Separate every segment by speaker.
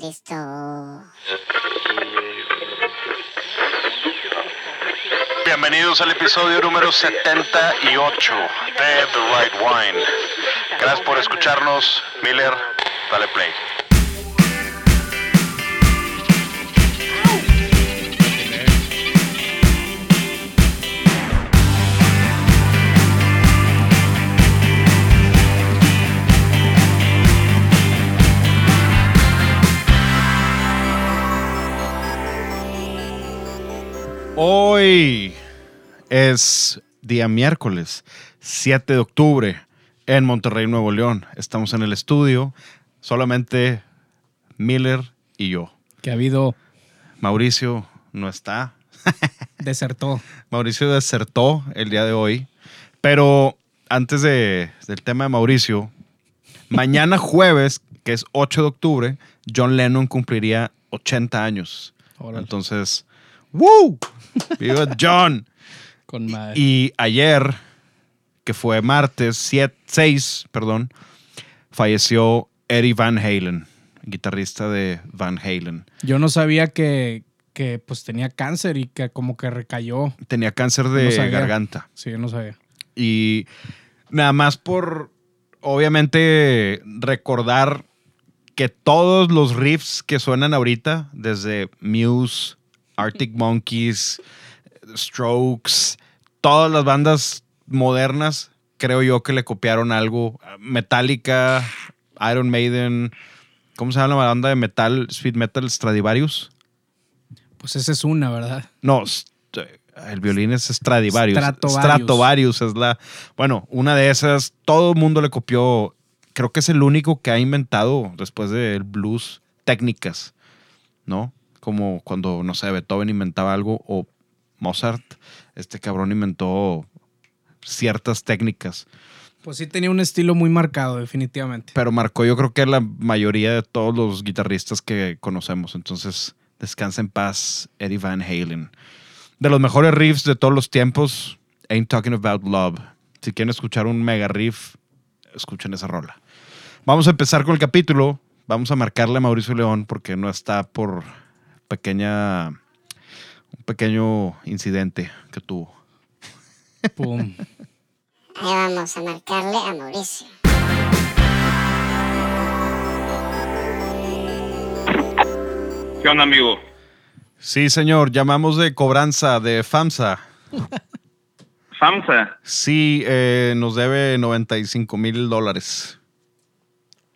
Speaker 1: Listo.
Speaker 2: Bienvenidos al episodio número 78 de The Right Wine. Gracias por escucharnos. Miller, dale play.
Speaker 3: Hoy es día miércoles, 7 de octubre, en Monterrey, Nuevo León. Estamos en el estudio, solamente Miller y yo.
Speaker 4: que ha habido
Speaker 3: Mauricio no está.
Speaker 4: desertó.
Speaker 3: Mauricio desertó el día de hoy. Pero antes de- del tema de Mauricio, mañana jueves, que es 8 de octubre, John Lennon cumpliría 80 años.
Speaker 4: Órale.
Speaker 3: Entonces, ¡Woo! ¡Viva John!
Speaker 4: Con madre.
Speaker 3: Y ayer, que fue martes 6, perdón, falleció Eddie Van Halen, guitarrista de Van Halen.
Speaker 4: Yo no sabía que, que pues tenía cáncer y que como que recayó.
Speaker 3: Tenía cáncer de
Speaker 4: No
Speaker 3: garganta.
Speaker 4: Sí, yo no sabía.
Speaker 3: Y nada más por, obviamente, recordar que todos los riffs que suenan ahorita, desde Muse, Arctic Monkeys, Strokes, todas las bandas modernas, creo yo que le copiaron algo. Metallica, Iron Maiden, ¿cómo se llama la banda de metal, speed metal, Stradivarius?
Speaker 4: Pues esa es una, ¿verdad?
Speaker 3: No, el violín es Stradivarius.
Speaker 4: Stratovarius.
Speaker 3: Stratovarius es la. Bueno, una de esas, todo el mundo le copió. Creo que es el único que ha inventado después del blues técnicas, ¿no? Como cuando, no sé, Beethoven inventaba algo o Mozart, este cabrón inventó ciertas técnicas.
Speaker 4: Pues sí tenía un estilo muy marcado, definitivamente.
Speaker 3: Pero marcó, yo creo que la mayoría de todos los guitarristas que conocemos. Entonces, descansa en paz, Eddie Van Halen. De los mejores riffs de todos los tiempos, Ain't Talking About Love. Si quieren escuchar un mega riff, escuchen esa rola. Vamos a empezar con el capítulo. Vamos a marcarle a Mauricio León porque no está por pequeña, un pequeño incidente que tuvo.
Speaker 4: Pum.
Speaker 1: Ahí vamos a marcarle a Mauricio.
Speaker 5: ¿Qué onda, amigo?
Speaker 3: Sí, señor, llamamos de cobranza de FAMSA.
Speaker 5: FAMSA.
Speaker 3: Sí, eh, nos debe 95 mil dólares.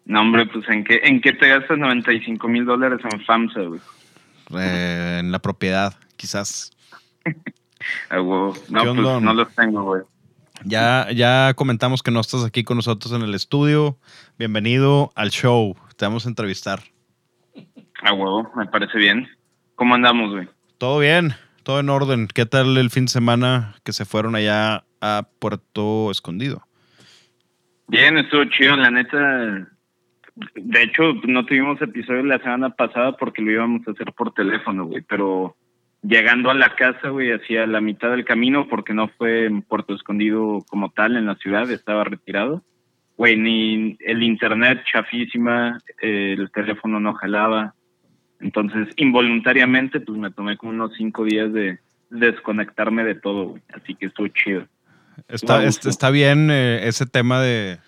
Speaker 5: No, hombre, pues ¿en qué, en qué te gastas 95 mil dólares en FAMSA, güey?
Speaker 3: Eh, en la propiedad, quizás.
Speaker 5: Huevo. No, pues no los tengo, güey.
Speaker 3: Ya, ya comentamos que no estás aquí con nosotros en el estudio. Bienvenido al show. Te vamos a entrevistar.
Speaker 5: A huevo, me parece bien. ¿Cómo andamos, güey?
Speaker 3: Todo bien, todo en orden. ¿Qué tal el fin de semana que se fueron allá a Puerto Escondido?
Speaker 5: Bien, estuvo chido, la neta. De hecho, no tuvimos episodio la semana pasada porque lo íbamos a hacer por teléfono, güey. Pero llegando a la casa, güey, hacia la mitad del camino, porque no fue en Puerto Escondido como tal, en la ciudad, estaba retirado. Güey, ni el internet chafísima, eh, el teléfono no jalaba. Entonces, involuntariamente, pues me tomé como unos cinco días de desconectarme de todo, güey. Así que estuvo chido.
Speaker 3: Está, está bien eh, ese tema de,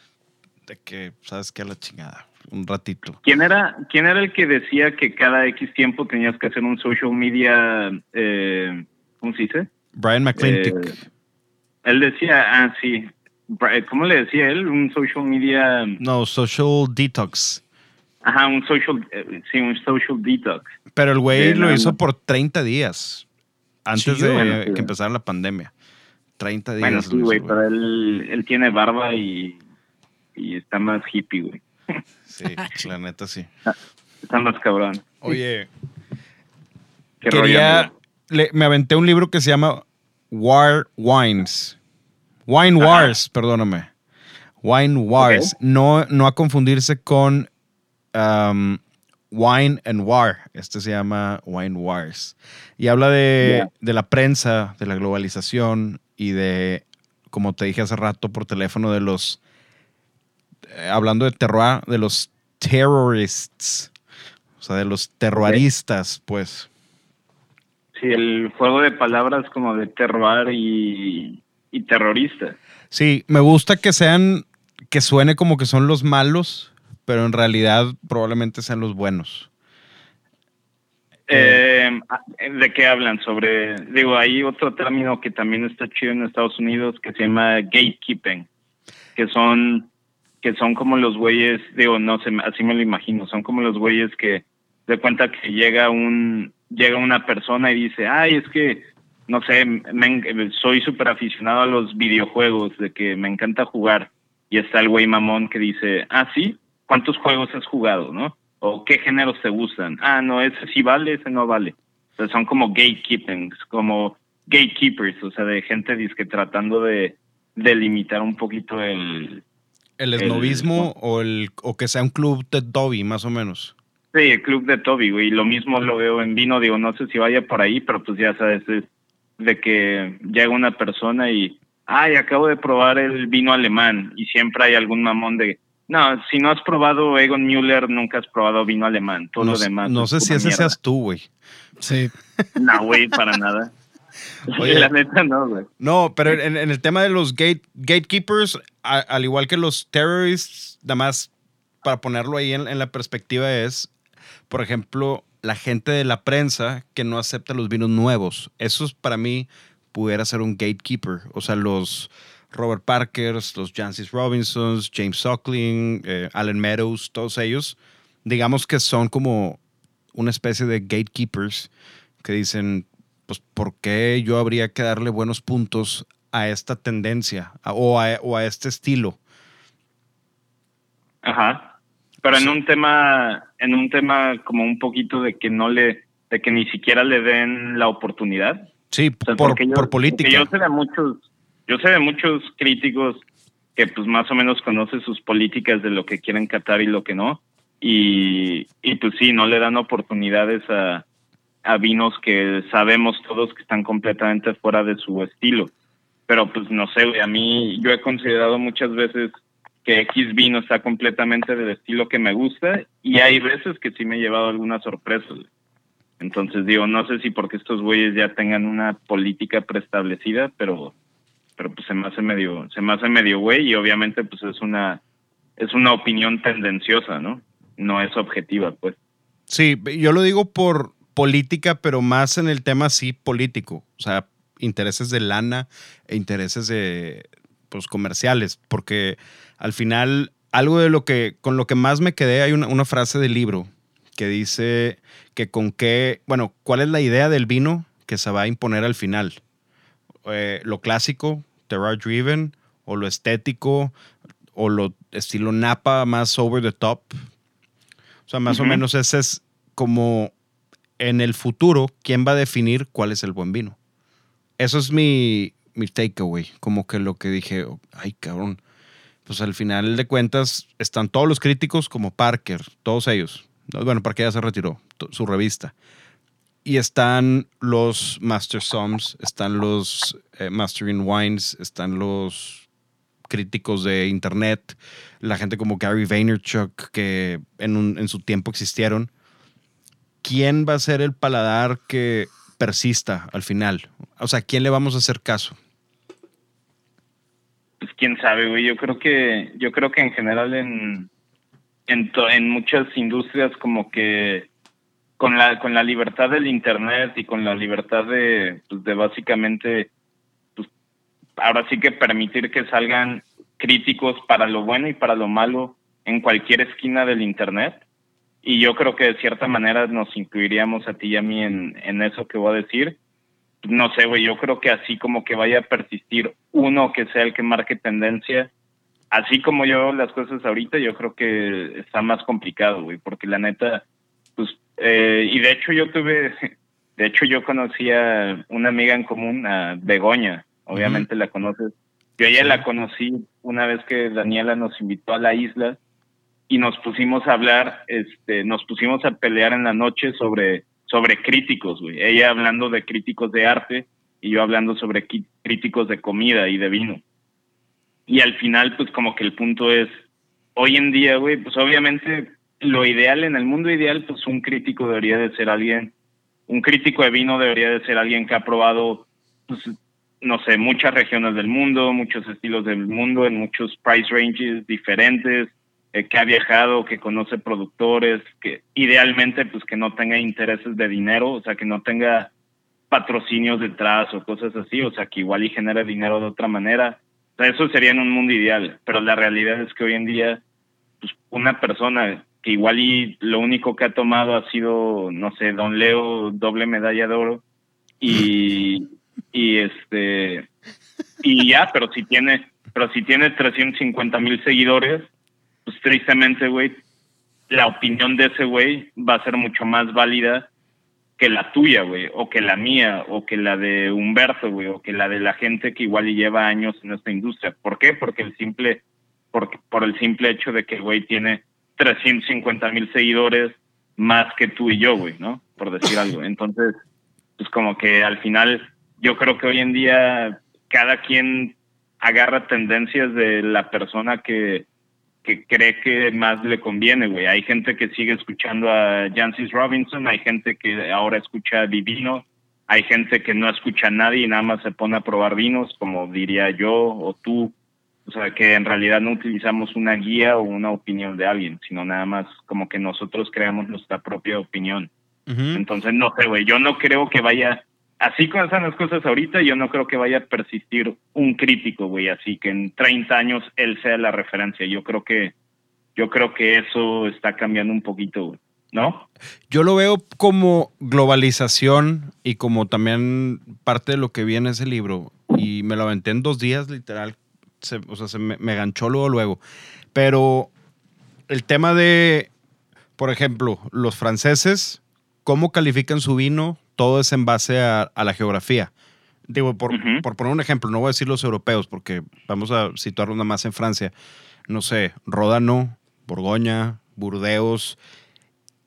Speaker 3: de que, ¿sabes qué? A la chingada. Un ratito.
Speaker 5: ¿Quién era, ¿Quién era el que decía que cada X tiempo tenías que hacer un social media, eh, ¿cómo se dice?
Speaker 3: Brian McClintic.
Speaker 5: Eh, Él decía, ah, sí, Bra- ¿cómo le decía él? Un social media,
Speaker 3: no, Social Detox.
Speaker 5: ajá, un social, eh, sí, un social detox.
Speaker 3: Pero el güey
Speaker 5: Sí,
Speaker 3: lo
Speaker 5: no,
Speaker 3: hizo
Speaker 5: no.
Speaker 3: por 30 días. Antes de
Speaker 5: Bueno, sí.
Speaker 3: que empezara la pandemia. 30 días.
Speaker 5: Bueno, sí, güey. pero él, él tiene barba y, y está más hippie, güey.
Speaker 3: Sí, la neta sí.
Speaker 5: Está más cabrón.
Speaker 3: Oye,
Speaker 5: Qué rollo,
Speaker 3: quería. le- me aventé un libro que se llama War Wines. Wine
Speaker 5: Ajá.
Speaker 3: Wars, perdóname. Wine Wars. No, no a confundirse con um, Wine and War. Este se llama Wine Wars. Y habla de, de la prensa, de la globalización y de, como te dije hace rato por teléfono, de los. Eh, hablando de terroir, de los terrorists. O sea, de los terroristas, pues.
Speaker 5: Sí, el juego de palabras como de terroir y, y terrorista.
Speaker 3: Sí, me gusta que sean, que suene como que son los malos, pero en realidad probablemente sean los buenos.
Speaker 5: Eh, ¿De qué hablan? Sobre, digo, hay otro término que también está chido en Estados Unidos que se llama gatekeeping, que son, que son como los güeyes, digo, no sé, así me lo imagino, son como los güeyes que de cuenta que llega un, llega una persona y dice, ay, es que, no sé, me- soy súper aficionado a los videojuegos, de que me encanta jugar. Y está el güey mamón que dice, ah, sí, ¿cuántos juegos has jugado, no? O qué géneros te gustan. Ah, no, ese sí vale, ese no vale. O sea, son como gatekeeping, como gatekeepers, o sea, de gente disque tratando de delimitar un poquito el,
Speaker 3: El
Speaker 5: El-
Speaker 3: esnovismo o, el, o que sea un club de Dobby, más o menos.
Speaker 5: Sí, el club de Toby, güey. Lo mismo lo veo en vino, digo, no sé si vaya por ahí, pero pues ya sabes, es de que llega una persona y, ay, acabo de probar el vino alemán y siempre hay algún mamón de, no, si no has probado Egon Müller, nunca has probado vino alemán, todo
Speaker 3: No,
Speaker 5: lo demás.
Speaker 3: no sé si ese
Speaker 5: mierda.
Speaker 3: seas tú, güey.
Speaker 4: Sí.
Speaker 5: No, güey, para nada.
Speaker 3: Oye.
Speaker 5: La neta no, güey.
Speaker 3: No, pero en, en el tema de los gate, gatekeepers, a- al igual que los terrorists, nada más para ponerlo ahí en, en la perspectiva es, por ejemplo, la gente de la prensa que no acepta los vinos nuevos. Eso es, para mí pudiera ser un gatekeeper. O sea, los Robert Parkers, los Jancis Robinsons, James Suckling, eh, Alan Meadows, todos ellos, digamos que son como una especie de gatekeepers que dicen, pues, ¿por qué yo habría que darle buenos puntos a esta tendencia a- o, a, o a este estilo?
Speaker 5: Ajá. Pero
Speaker 3: Sí.
Speaker 5: en un tema, en un tema como un poquito de que no le, de que ni siquiera le den la oportunidad.
Speaker 3: Sí,
Speaker 5: O sea,
Speaker 3: por,
Speaker 5: porque yo-
Speaker 3: por política.
Speaker 5: Yo sé de muchos, yo sé de muchos críticos que pues más o menos conocen sus políticas de lo que quieren catar y lo que no. Y, y pues sí, no le dan oportunidades a, a vinos que sabemos todos que están completamente fuera de su estilo. Pero pues no sé, a mí yo he considerado muchas veces que X vino está completamente del estilo que me gusta y hay veces que sí me he llevado algunas sorpresas. Entonces digo, no sé si porque estos güeyes ya tengan una política preestablecida, pero pero pues se me hace medio se me hace medio güey y obviamente pues es una es una opinión tendenciosa, ¿no? No es objetiva, pues.
Speaker 3: Sí, yo lo digo por política, pero más en el tema sí político. O sea, intereses de lana e intereses de pues comerciales. Porque al final, algo de lo que, con lo que más me quedé, hay una, una frase del libro que dice que con qué, bueno, ¿cuál es la idea del vino que se va a imponer al final? Eh, lo clásico, terroir driven, o lo estético, o lo estilo Napa más over the top. O sea, más o menos ese es como en el futuro, ¿quién va a definir cuál es el buen vino? Eso es mi, mi takeaway. Como que lo que dije, ay, cabrón. Pues al final de cuentas están todos los críticos como Parker, todos ellos. Bueno, Parker ya se retiró, su revista. Y están los Master Sums, están los eh, Mastering Wines, están los críticos de internet, la gente como Gary Vaynerchuk, que en su tiempo existieron. ¿Quién va a ser el paladar que persista al final? O sea, ¿quién le vamos a hacer caso?
Speaker 5: Pues quién sabe, güey. Yo creo que, yo creo que en general en, en, muchas industrias como que con la, con la libertad del internet y con la libertad de, pues, de básicamente, pues, ahora sí que permitir que salgan críticos para lo bueno y para lo malo en cualquier esquina del internet. Y yo creo que de cierta manera nos incluiríamos a ti y a mí en, en eso que voy a decir no sé, güey, yo creo que así como que vaya a persistir uno que sea el que marque tendencia, así como yo las cosas ahorita, yo creo que está más complicado, güey, porque la neta, pues, eh, y de hecho yo tuve, de hecho yo conocí a una amiga en común, a Begoña, obviamente la conoces. Yo a ella
Speaker 3: Sí.
Speaker 5: la conocí una vez que Daniela nos invitó a la isla y nos pusimos a hablar, este, nos pusimos a pelear en la noche sobre sobre críticos, güey. Ella hablando de críticos de arte y yo hablando sobre críticos de comida y de vino. Y al final, pues como que el punto es, hoy en día, güey, pues obviamente lo ideal, en el mundo ideal, pues un crítico debería de ser alguien, un crítico de vino debería de ser alguien que ha probado, pues, no sé, muchas regiones del mundo, muchos estilos del mundo, en muchos price ranges diferentes, eh, que ha viajado, que conoce productores, que idealmente, pues que no tenga intereses de dinero, o sea, que no tenga patrocinios detrás o cosas así, o sea, que igual y genere dinero de otra manera. O sea, eso sería en un mundo ideal, pero la realidad es que hoy en día, pues una persona que igual y lo único que ha tomado ha sido, no sé, Don Leo, doble medalla de oro, y, y este, y ya, pero si tiene, pero si tiene 350 mil seguidores, pues tristemente, güey, la opinión de ese güey va a ser mucho más válida que la tuya, güey, o que la mía, o que la de Humberto, güey, o que la de la gente que igual lleva años en esta industria. ¿Por qué? Porque el simple, porque, por el simple hecho de que el güey tiene 350 mil seguidores más que tú y yo, güey, ¿no? Por decir algo. Entonces, pues como que al final, yo creo que hoy en día cada quien agarra tendencias de la persona que, que cree que más le conviene, güey. Hay gente que sigue escuchando a Jancis Robinson, hay gente que ahora escucha a Divino, hay gente que no escucha a nadie y nada más se pone a probar vinos, como diría yo o tú. O sea, que en realidad no utilizamos una guía o una opinión de alguien, sino nada más como que nosotros creamos nuestra propia opinión. Entonces, no sé, güey, yo no creo que vaya así como están las cosas ahorita, yo no creo que vaya a persistir un crítico, güey, así que en 30 años él sea la referencia. Yo creo que yo creo que eso está cambiando un poquito. ¿No?
Speaker 3: Yo lo veo como globalización y como también parte de lo que viene ese libro. Y me lo aventé en dos días, literal. o sea, se me, me ganchó luego, luego. Pero el tema de, por ejemplo, los franceses, ¿cómo califican su vino? Todo es en base a, la geografía. Digo, por, por, poner un ejemplo, no voy a decir los europeos, porque vamos a situarlo nada más en Francia. No sé, Ródano, Borgoña, Burdeos,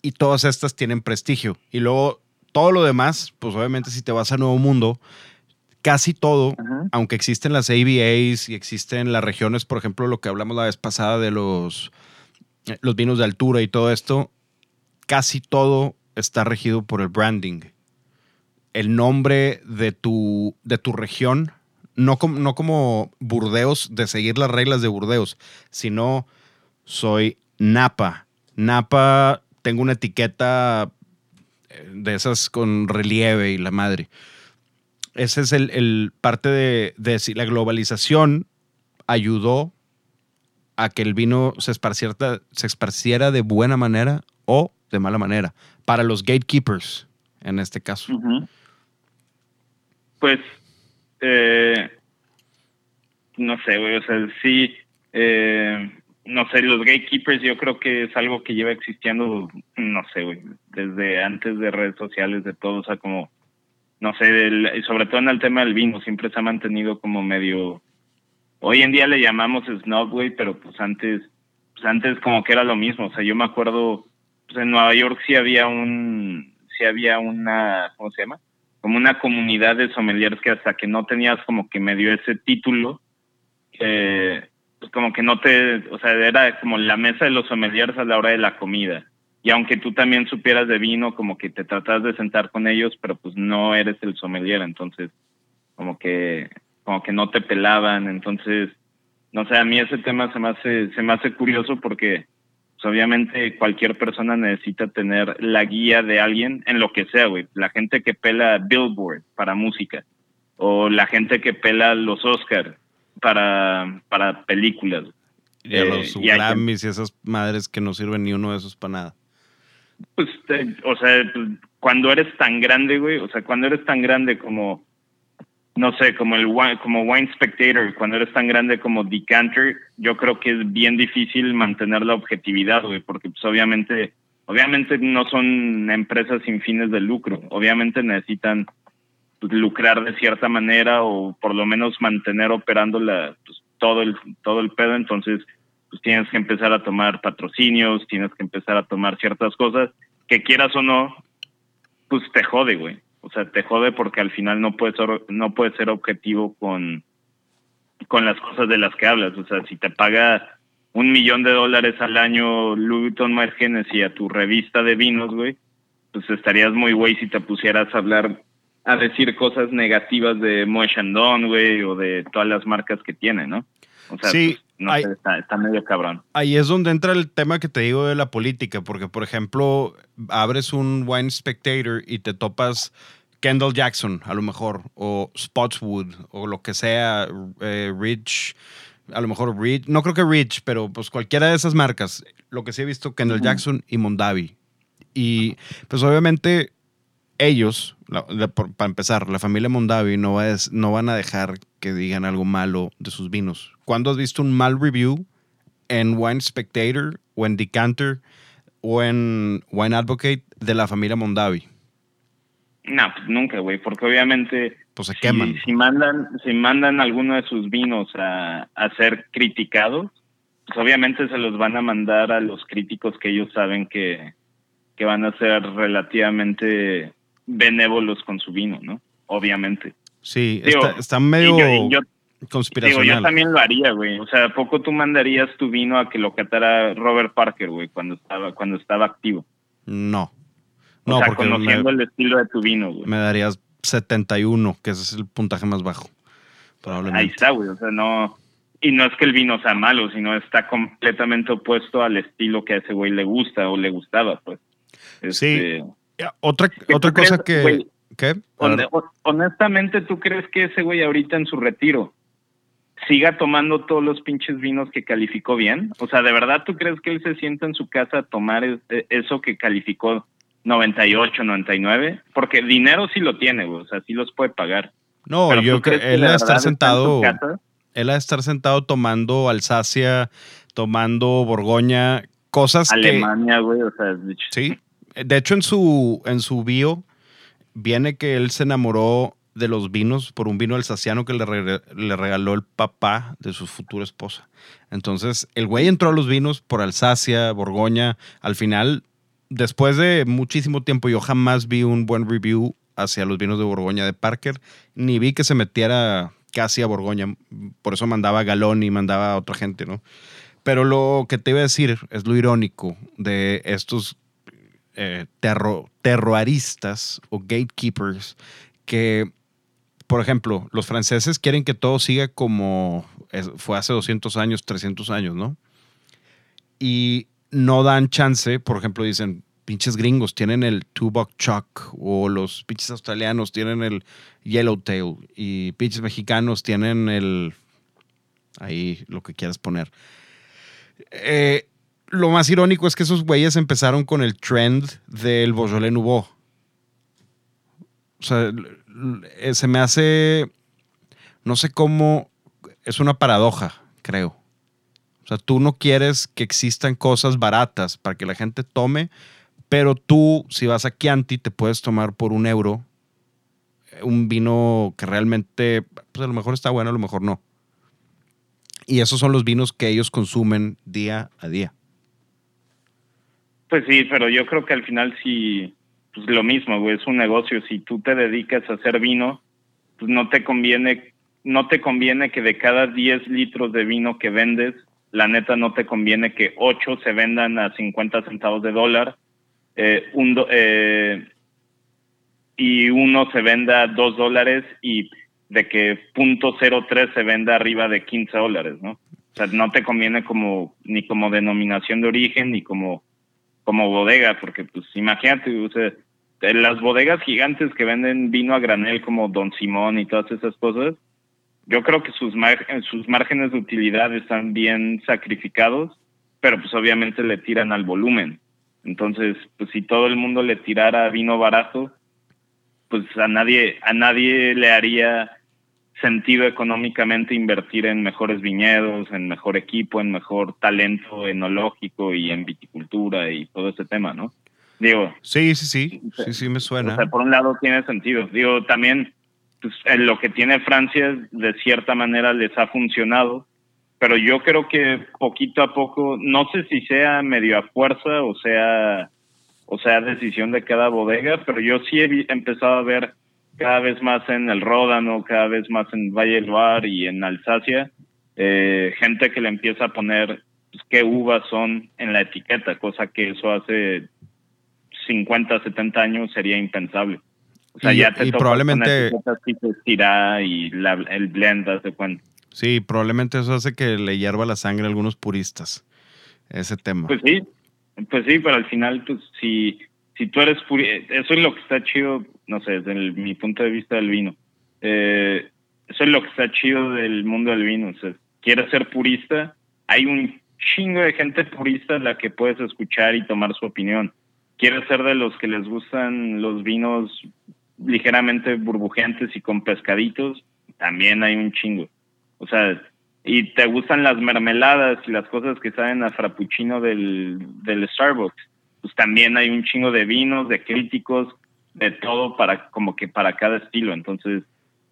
Speaker 3: y todas estas tienen prestigio. Y luego todo lo demás, pues obviamente si te vas a Nuevo Mundo, casi todo, aunque existen las ABAs y existen las regiones, por ejemplo, lo que hablamos la vez pasada de los, los vinos de altura y todo esto, casi todo está regido por el branding el nombre de tu, de tu región, no, como, no como Burdeos, de seguir las reglas de Burdeos, sino soy Napa. Napa, tengo una etiqueta eh, de esas con relieve y la madre. Ese es el, parte de, de si la globalización ayudó a que el vino se esparciera, se esparciera de buena manera o de mala manera. Para los gatekeepers, en este caso.
Speaker 5: Pues, eh, no sé, güey, o sea, sí, eh, no sé, los gatekeepers yo creo que es algo que lleva existiendo, no sé, güey, desde antes de redes sociales, de todo, o sea, como, no sé, sobre todo en el tema del vino, siempre se ha mantenido como medio, hoy en día le llamamos snob, güey, pero pues antes, pues antes como que era lo mismo, o sea, yo me acuerdo, pues en Nueva York sí había un, sí había una, ¿cómo se llama? Como una comunidad de sommeliers que hasta que no tenías como que medio ese título, eh, pues como que no te, o sea, era como la mesa de los sommeliers a la hora de la comida. Y aunque tú también supieras de vino, como que te tratas de sentar con ellos, pero pues no eres el sommelier, entonces como que como que no te pelaban, entonces no sé, a mí ese tema se me hace se me hace curioso porque pues obviamente cualquier persona necesita tener la guía de alguien en lo que sea, güey. La gente que pela Billboard para música o la gente que pela los Oscars para, para películas.
Speaker 3: Y a los eh, Grammys y, esas madres que no sirven ni uno de esos para nada.
Speaker 5: Pues, o sea, pues, cuando eres tan grande, güey, o sea, cuando eres tan grande como no sé, como el como Wine Spectator, cuando eres tan grande como Decanter, yo creo que es bien difícil mantener la objetividad, güey, porque pues obviamente, obviamente no son empresas sin fines de lucro, obviamente necesitan pues, lucrar de cierta manera o por lo menos mantener operando la, pues, todo el todo el pedo, entonces pues tienes que empezar a tomar patrocinios, tienes que empezar a tomar ciertas cosas que quieras o no, pues te jode, güey. O sea, te jode porque al final no puedes ser, no puedes ser objetivo con, con las cosas de las que hablas. O sea, si te paga un millón de dólares al año Louis Vuitton más Hennessy a tu revista de vinos, güey, pues estarías muy güey si te pusieras a hablar, a decir cosas negativas de Moët Chandon, güey, o de todas las marcas que tiene, ¿no? O sea,
Speaker 3: Sí,
Speaker 5: pues, no
Speaker 3: hay-
Speaker 5: sé, está, está medio cabrón.
Speaker 3: Ahí es donde entra el tema que te digo de la política, porque por ejemplo, abres un Wine Spectator y te topas Kendall Jackson, a lo mejor, o Spotswood, o lo que sea, eh, Rich, a lo mejor Rich, no creo que Rich, pero pues cualquiera de esas marcas. Lo que sí he visto, Kendall Jackson y Mondavi. Y pues obviamente ellos, la- la- por- para empezar, la familia Mondavi no, va no van a dejar que digan algo malo de sus vinos. ¿Cuándo has visto un mal review en Wine Spectator o en Decanter o en Wine Advocate de la familia Mondavi?
Speaker 5: No, pues nunca, güey, porque obviamente
Speaker 3: Pues se queman.
Speaker 5: si mandan si mandan alguno de sus vinos a, a ser criticados, pues obviamente se los van a mandar a los críticos que ellos saben que, que van a ser relativamente benévolos con su vino, ¿no? Obviamente.
Speaker 3: Sí,
Speaker 5: Digo,
Speaker 3: está, está medio
Speaker 5: Y yo- y yo- Digo,
Speaker 3: conspiracional.
Speaker 5: yo también lo haría, güey. O sea, ¿a poco tú mandarías tu vino a que lo catara Robert Parker, güey, cuando estaba, cuando estaba activo?
Speaker 3: No.
Speaker 5: O
Speaker 3: No,
Speaker 5: sea,
Speaker 3: porque
Speaker 5: conociendo
Speaker 3: me,
Speaker 5: el estilo de tu vino, güey.
Speaker 3: me darías 71, que ese es el puntaje más bajo. Probablemente.
Speaker 5: Ahí está, güey. O sea, no. Y no es que el vino sea malo, sino está completamente opuesto al estilo que a ese güey le gusta o le gustaba, pues. Este,
Speaker 3: Ya, Otra,
Speaker 5: ¿Qué
Speaker 3: otra cosa
Speaker 5: crees,
Speaker 3: que.
Speaker 5: güey?
Speaker 3: ¿Qué?
Speaker 5: Honestamente, ¿tú crees que ese güey ahorita en su retiro siga tomando todos los pinches vinos que calificó bien? O sea, ¿de verdad tú crees que él se sienta en su casa a tomar es- e- eso que calificó 98, 99? Porque dinero sí lo tiene, güey. O sea, sí los puede pagar.
Speaker 3: no,
Speaker 5: Pero
Speaker 3: yo
Speaker 5: ¿tú
Speaker 3: creo
Speaker 5: que
Speaker 3: él ha de estar sentado. Él ha de estar sentado tomando Alsacia, tomando Borgoña, cosas que.
Speaker 5: Alemania, güey. O sea,
Speaker 3: Sí. De hecho, en su, en su bio viene que él se enamoró de los vinos por un vino alsaciano que le, re- le regaló el papá de su futura esposa. Entonces, el güey entró a los vinos por Alsacia, Borgoña. Al final, después de muchísimo tiempo, yo jamás vi un buen review hacia los vinos de Borgoña de Parker, ni vi que se metiera casi a Borgoña. Por eso mandaba a Galón y mandaba a otra gente, ¿no? Pero lo que te iba a decir es lo irónico de estos eh, terro- terroristas o gatekeepers que, por ejemplo, los franceses quieren que todo siga como fue hace 200 años, 300 años, ¿no? Y no dan chance, por ejemplo, dicen, pinches gringos tienen el two-buck chuck o los pinches australianos tienen el yellowtail y pinches mexicanos tienen el... Ahí lo que quieras poner. Eh, lo más irónico es que esos güeyes empezaron con el trend del Beaujolais Nouveau. O sea, eh, se me hace, no sé cómo, es una paradoja, creo. O sea, tú no quieres que existan cosas baratas para que la gente tome, pero tú, si vas a Chianti, te puedes tomar por un euro eh, un vino que realmente, pues a lo mejor está bueno, a lo mejor no. Y esos son los vinos que ellos consumen día a día.
Speaker 5: Pues sí, pero yo creo que al final sí, pues lo mismo, güey, es un negocio. Si tú te dedicas a hacer vino, pues no te conviene, no te conviene que de cada 10 litros de vino que vendes, la neta no te conviene que 8 se vendan a 50 centavos de dólar, eh, eh, y uno se venda a 2 dólares y de que .03 se venda arriba de 15 dólares, ¿no? O sea, no te conviene como ni como denominación de origen ni como como bodega, porque pues imagínate, las bodegas gigantes que venden vino a granel como Don Simón y todas esas cosas, yo creo que sus, mar- sus márgenes de utilidad están bien sacrificados, pero pues obviamente le tiran al volumen. Entonces, pues si todo el mundo le tirara vino barato, pues a nadie, a nadie le haría sentido económicamente invertir en mejores viñedos, en mejor equipo, en mejor talento enológico y en viticultura y todo ese tema, ¿no? Digo,
Speaker 3: Sí, sí, sí. Sí, sí, me suena.
Speaker 5: o sea, por un lado tiene sentido. Digo, también pues, lo que tiene Francia de cierta manera les ha funcionado, pero yo creo que poquito a poco, no sé si sea medio a fuerza o sea, o sea decisión de cada bodega, pero yo sí he empezado a ver cada vez más en el Ródano, cada vez más en Valle del Loire y en Alsacia, eh, gente que le empieza a poner pues, qué uvas son en la etiqueta, cosa que eso hace 50, 70 años sería impensable. O sea,
Speaker 3: Y-
Speaker 5: ya te
Speaker 3: y
Speaker 5: topas
Speaker 3: probablemente-
Speaker 5: Syrah y la, el blend, haz de cuenta.
Speaker 3: Sí, probablemente eso hace que le hierva la sangre a algunos puristas. Ese tema.
Speaker 5: Pues sí, pues sí, pero al final, pues si, si tú eres puri eso es lo que está chido, no sé, desde el- mi punto de vista del vino. Eh, eso es lo que está chido del mundo del vino. O sea, quieres ser purista, hay un chingo de gente purista a la que puedes escuchar y tomar su opinión. Quieres ser de los que les gustan los vinos ligeramente burbujeantes y con pescaditos, también hay un chingo. O sea, y te gustan las mermeladas y las cosas que saben a frappuccino del, del Starbucks, pues también hay un chingo de vinos, de críticos, de todo para como que para cada estilo. Entonces,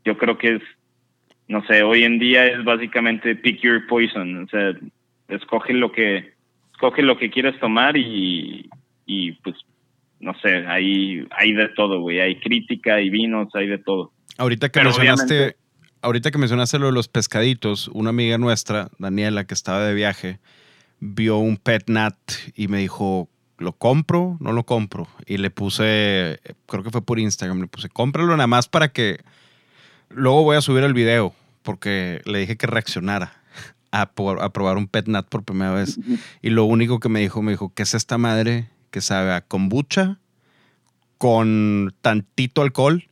Speaker 5: yo creo que es, no sé, hoy en día es básicamente pick your poison, o sea, escoge lo que, escoge lo que quieres tomar y, y pues, no sé, hay, hay de todo, güey, hay crítica, hay vinos, hay de todo.
Speaker 3: Ahorita que
Speaker 5: Pero
Speaker 3: mencionaste,
Speaker 5: obviamente-
Speaker 3: ahorita que mencionaste lo de los pescaditos, una amiga nuestra, Daniela, que estaba de viaje, vio un pet nat y me dijo, ¿lo compro? No lo compro. Y le puse, creo que fue por Instagram, le puse, cómpralo nada más para que luego voy a subir el video, porque le dije que reaccionara a, por- a probar un pet nat por primera vez. Y lo único que me dijo, me dijo, ¿qué es esta madre que sabe a kombucha con tantito alcohol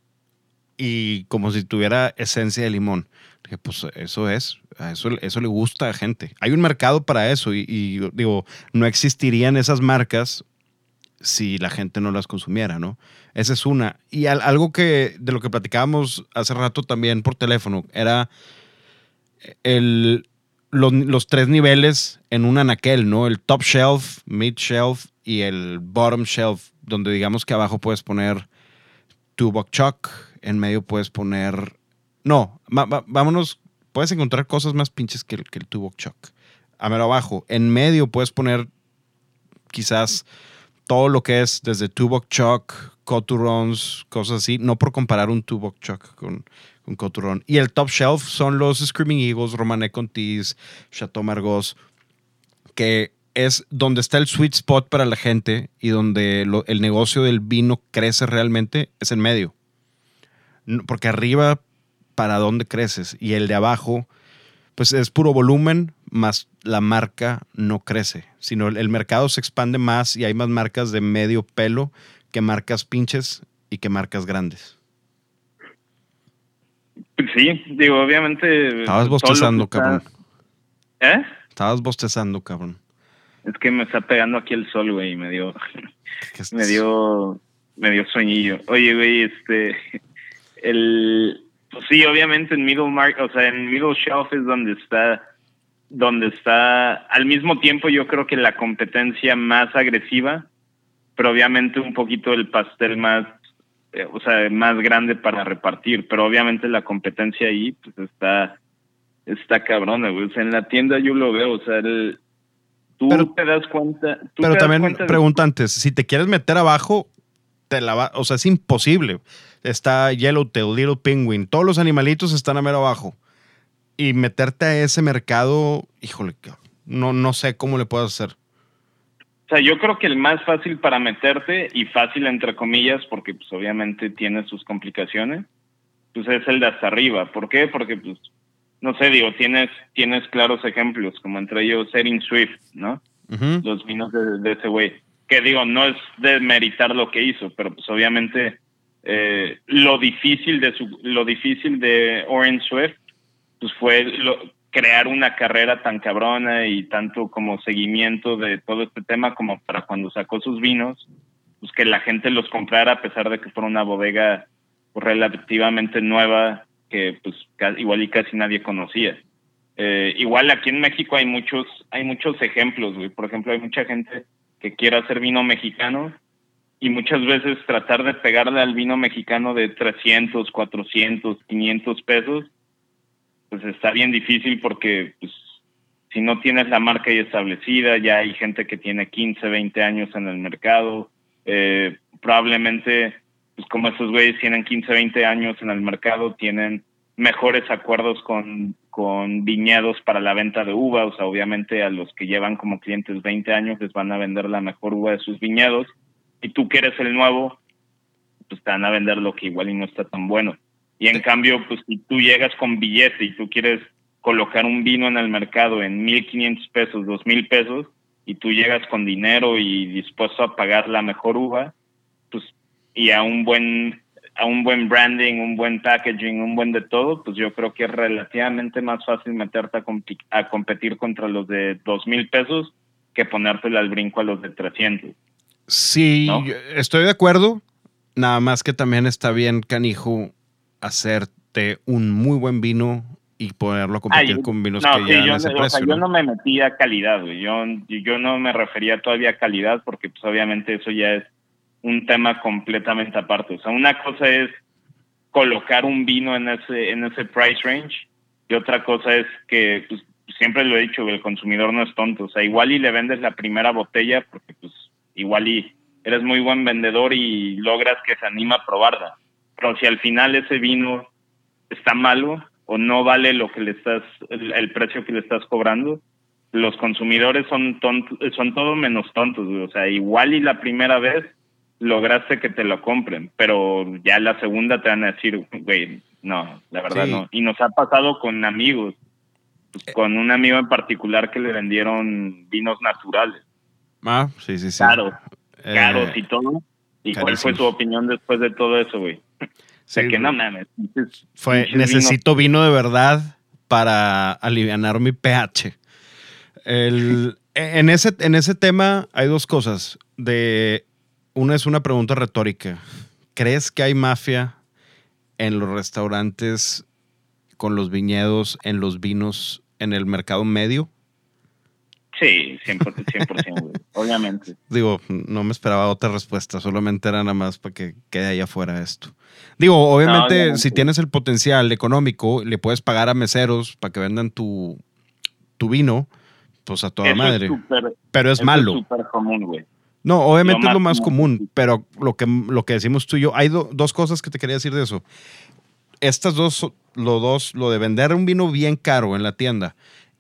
Speaker 3: y como si tuviera esencia de limón? Dije, pues eso es, eso, eso le gusta a gente. Hay un mercado para eso y, digo, no existirían esas marcas si la gente no las consumiera, ¿no? Esa es una. Y al- algo que de lo que platicábamos hace rato también por teléfono era el, los, tres niveles en un anaquel, ¿no? El top shelf, mid shelf y el bottom shelf, donde digamos que abajo puedes poner tu bok choc, en medio puedes poner... No, vámonos, puedes encontrar cosas más pinches que el, que el tu bok. A mero abajo, en medio puedes poner quizás todo lo que es desde Tubok Choc, Coturons, cosas así, no por comparar un Tubok Choc con, Y el top shelf son los Screaming Eagles, Romané Contis, Chateau Margaux, que es donde está el sweet spot para la gente y donde el negocio del vino crece realmente, es en medio. Porque arriba, ¿para dónde creces? Y el de abajo, pues es puro volumen, más la marca no crece, sino el mercado se expande más y hay más marcas de medio pelo que marcas pinches y que marcas grandes.
Speaker 5: Sí, digo, obviamente...
Speaker 3: Estabas bostezando,
Speaker 5: está-
Speaker 3: cabrón.
Speaker 5: ¿Eh?
Speaker 3: Estabas bostezando, cabrón.
Speaker 5: Es que me está pegando aquí el sol, güey, y me dio,
Speaker 3: ¿Qué es-
Speaker 5: me dio, me dio sueñillo. Oye, güey, este, el, pues sí, obviamente en middle mark, o sea, en middle shelf es donde está, donde está, al mismo tiempo yo creo que la competencia más agresiva, pero obviamente un poquito el pastel más, eh, o sea, más grande para repartir, pero obviamente la competencia ahí, pues está, está cabrona, güey. O sea, en la tienda yo lo veo, o sea, el, tú
Speaker 3: Pero-
Speaker 5: te das cuenta. tú
Speaker 3: Pero también
Speaker 5: cuenta de-
Speaker 3: pregunta antes, si te quieres meter abajo, te la va, o sea, es imposible. Está Yellowtail, Little Penguin, todos los animalitos están a mero abajo. Y meterte a ese mercado, híjole, no, no sé cómo le puedes hacer.
Speaker 5: Sea, yo creo que el más fácil para meterte, y fácil entre comillas, porque pues obviamente tiene sus complicaciones, pues es el de hasta arriba. ¿Por qué? Porque pues, no sé, digo, tienes, tienes claros ejemplos, como entre ellos Erin Swift, ¿no? Los vinos de, de ese güey. Que digo, no es de meritar lo que hizo, pero pues obviamente eh, lo difícil de su, lo difícil de Orange Swift, pues fue lo- crear una carrera tan cabrona y tanto como seguimiento de todo este tema como para cuando sacó sus vinos, pues que la gente los comprara a pesar de que fuera una bodega relativamente nueva que pues igual y casi nadie conocía. Eh, igual aquí en México hay muchos, hay muchos ejemplos, güey. Por ejemplo, hay mucha gente que quiere hacer vino mexicano y muchas veces tratar de pegarle al vino mexicano de 300, 400, 500 pesos, pues está bien difícil porque pues, si no tienes la marca ya establecida, ya hay gente que tiene 15, 20 años en el mercado, eh, probablemente, pues como esos güeyes tienen 15, 20 años en el mercado, tienen mejores acuerdos con viñedos para la venta de uva, o sea, obviamente a los que llevan como clientes 20 años les van a vender la mejor uva de sus viñedos, y tú que eres el nuevo, pues te van a vender lo que igual y no está tan bueno. Y en cambio, pues si tú llegas con billete y tú quieres colocar un vino en el mercado en 1.500 pesos, 2.000 pesos, y tú llegas con dinero y dispuesto a pagar la mejor uva, pues y a un buen a un buen branding, un buen packaging, un buen de todo, pues yo creo que es relativamente más fácil meterte a, competir contra los de dos mil pesos que ponértela al brinco a los de 300.
Speaker 3: Sí, estoy de acuerdo. Nada más que también está bien, canijo, hacerte un muy buen vino y poderlo competir con vinos
Speaker 5: no,
Speaker 3: que
Speaker 5: sí,
Speaker 3: ya
Speaker 5: yo,
Speaker 3: ese
Speaker 5: o sea,
Speaker 3: precio.
Speaker 5: yo
Speaker 3: ¿no?
Speaker 5: no me metí a calidad, güey. Yo, yo no me refería todavía a calidad porque pues obviamente eso ya es un tema completamente aparte. O sea, una cosa es colocar un vino en ese, en ese price range y otra cosa es que, pues, siempre lo he dicho, el consumidor no es tonto. O sea, igual y le vendes la primera botella porque pues igual y eres muy buen vendedor y logras que se anima a probarla. Pero si al final ese vino está malo o no vale lo que le estás, el, el precio que le estás cobrando, los consumidores son tontos, son todo menos tontos, güey. O sea, igual y la primera vez lograste que te lo compren, pero ya la segunda te van a decir, güey, no, la verdad
Speaker 3: Sí.
Speaker 5: no. Y nos ha pasado con amigos, pues, con un amigo en particular que le vendieron vinos naturales,
Speaker 3: Ah, sí, sí, sí.
Speaker 5: caros,
Speaker 3: Eh,
Speaker 5: caros y todo. ¿Y cuál fue su opinión después de todo eso, güey?
Speaker 3: Sí,
Speaker 5: que no mames.
Speaker 3: Fue, necesito vino de verdad para alivianar mi pH. El- en, ese, en ese tema hay dos cosas. De, una es una pregunta retórica. ¿Crees que hay mafia en los restaurantes con los viñedos, en los vinos, en el mercado medio?
Speaker 5: Sí, 100%, 100% güey. obviamente.
Speaker 3: Digo, no me esperaba otra respuesta, solamente era nada más para que quede ahí afuera esto. Digo, obviamente,
Speaker 5: obviamente.
Speaker 3: si tienes el potencial económico, le puedes pagar a meseros para que vendan tu, tu vino, pues a toda
Speaker 5: Eso
Speaker 3: madre.
Speaker 5: Es
Speaker 3: pero es malo.
Speaker 5: común,
Speaker 3: no, obviamente
Speaker 5: lo
Speaker 3: es lo
Speaker 5: más
Speaker 3: más
Speaker 5: común.
Speaker 3: común, pero lo que, lo que decimos tú y yo, hay do- dos cosas que te quería decir de eso. Estas dos, lo dos, lo de vender un vino bien caro en la tienda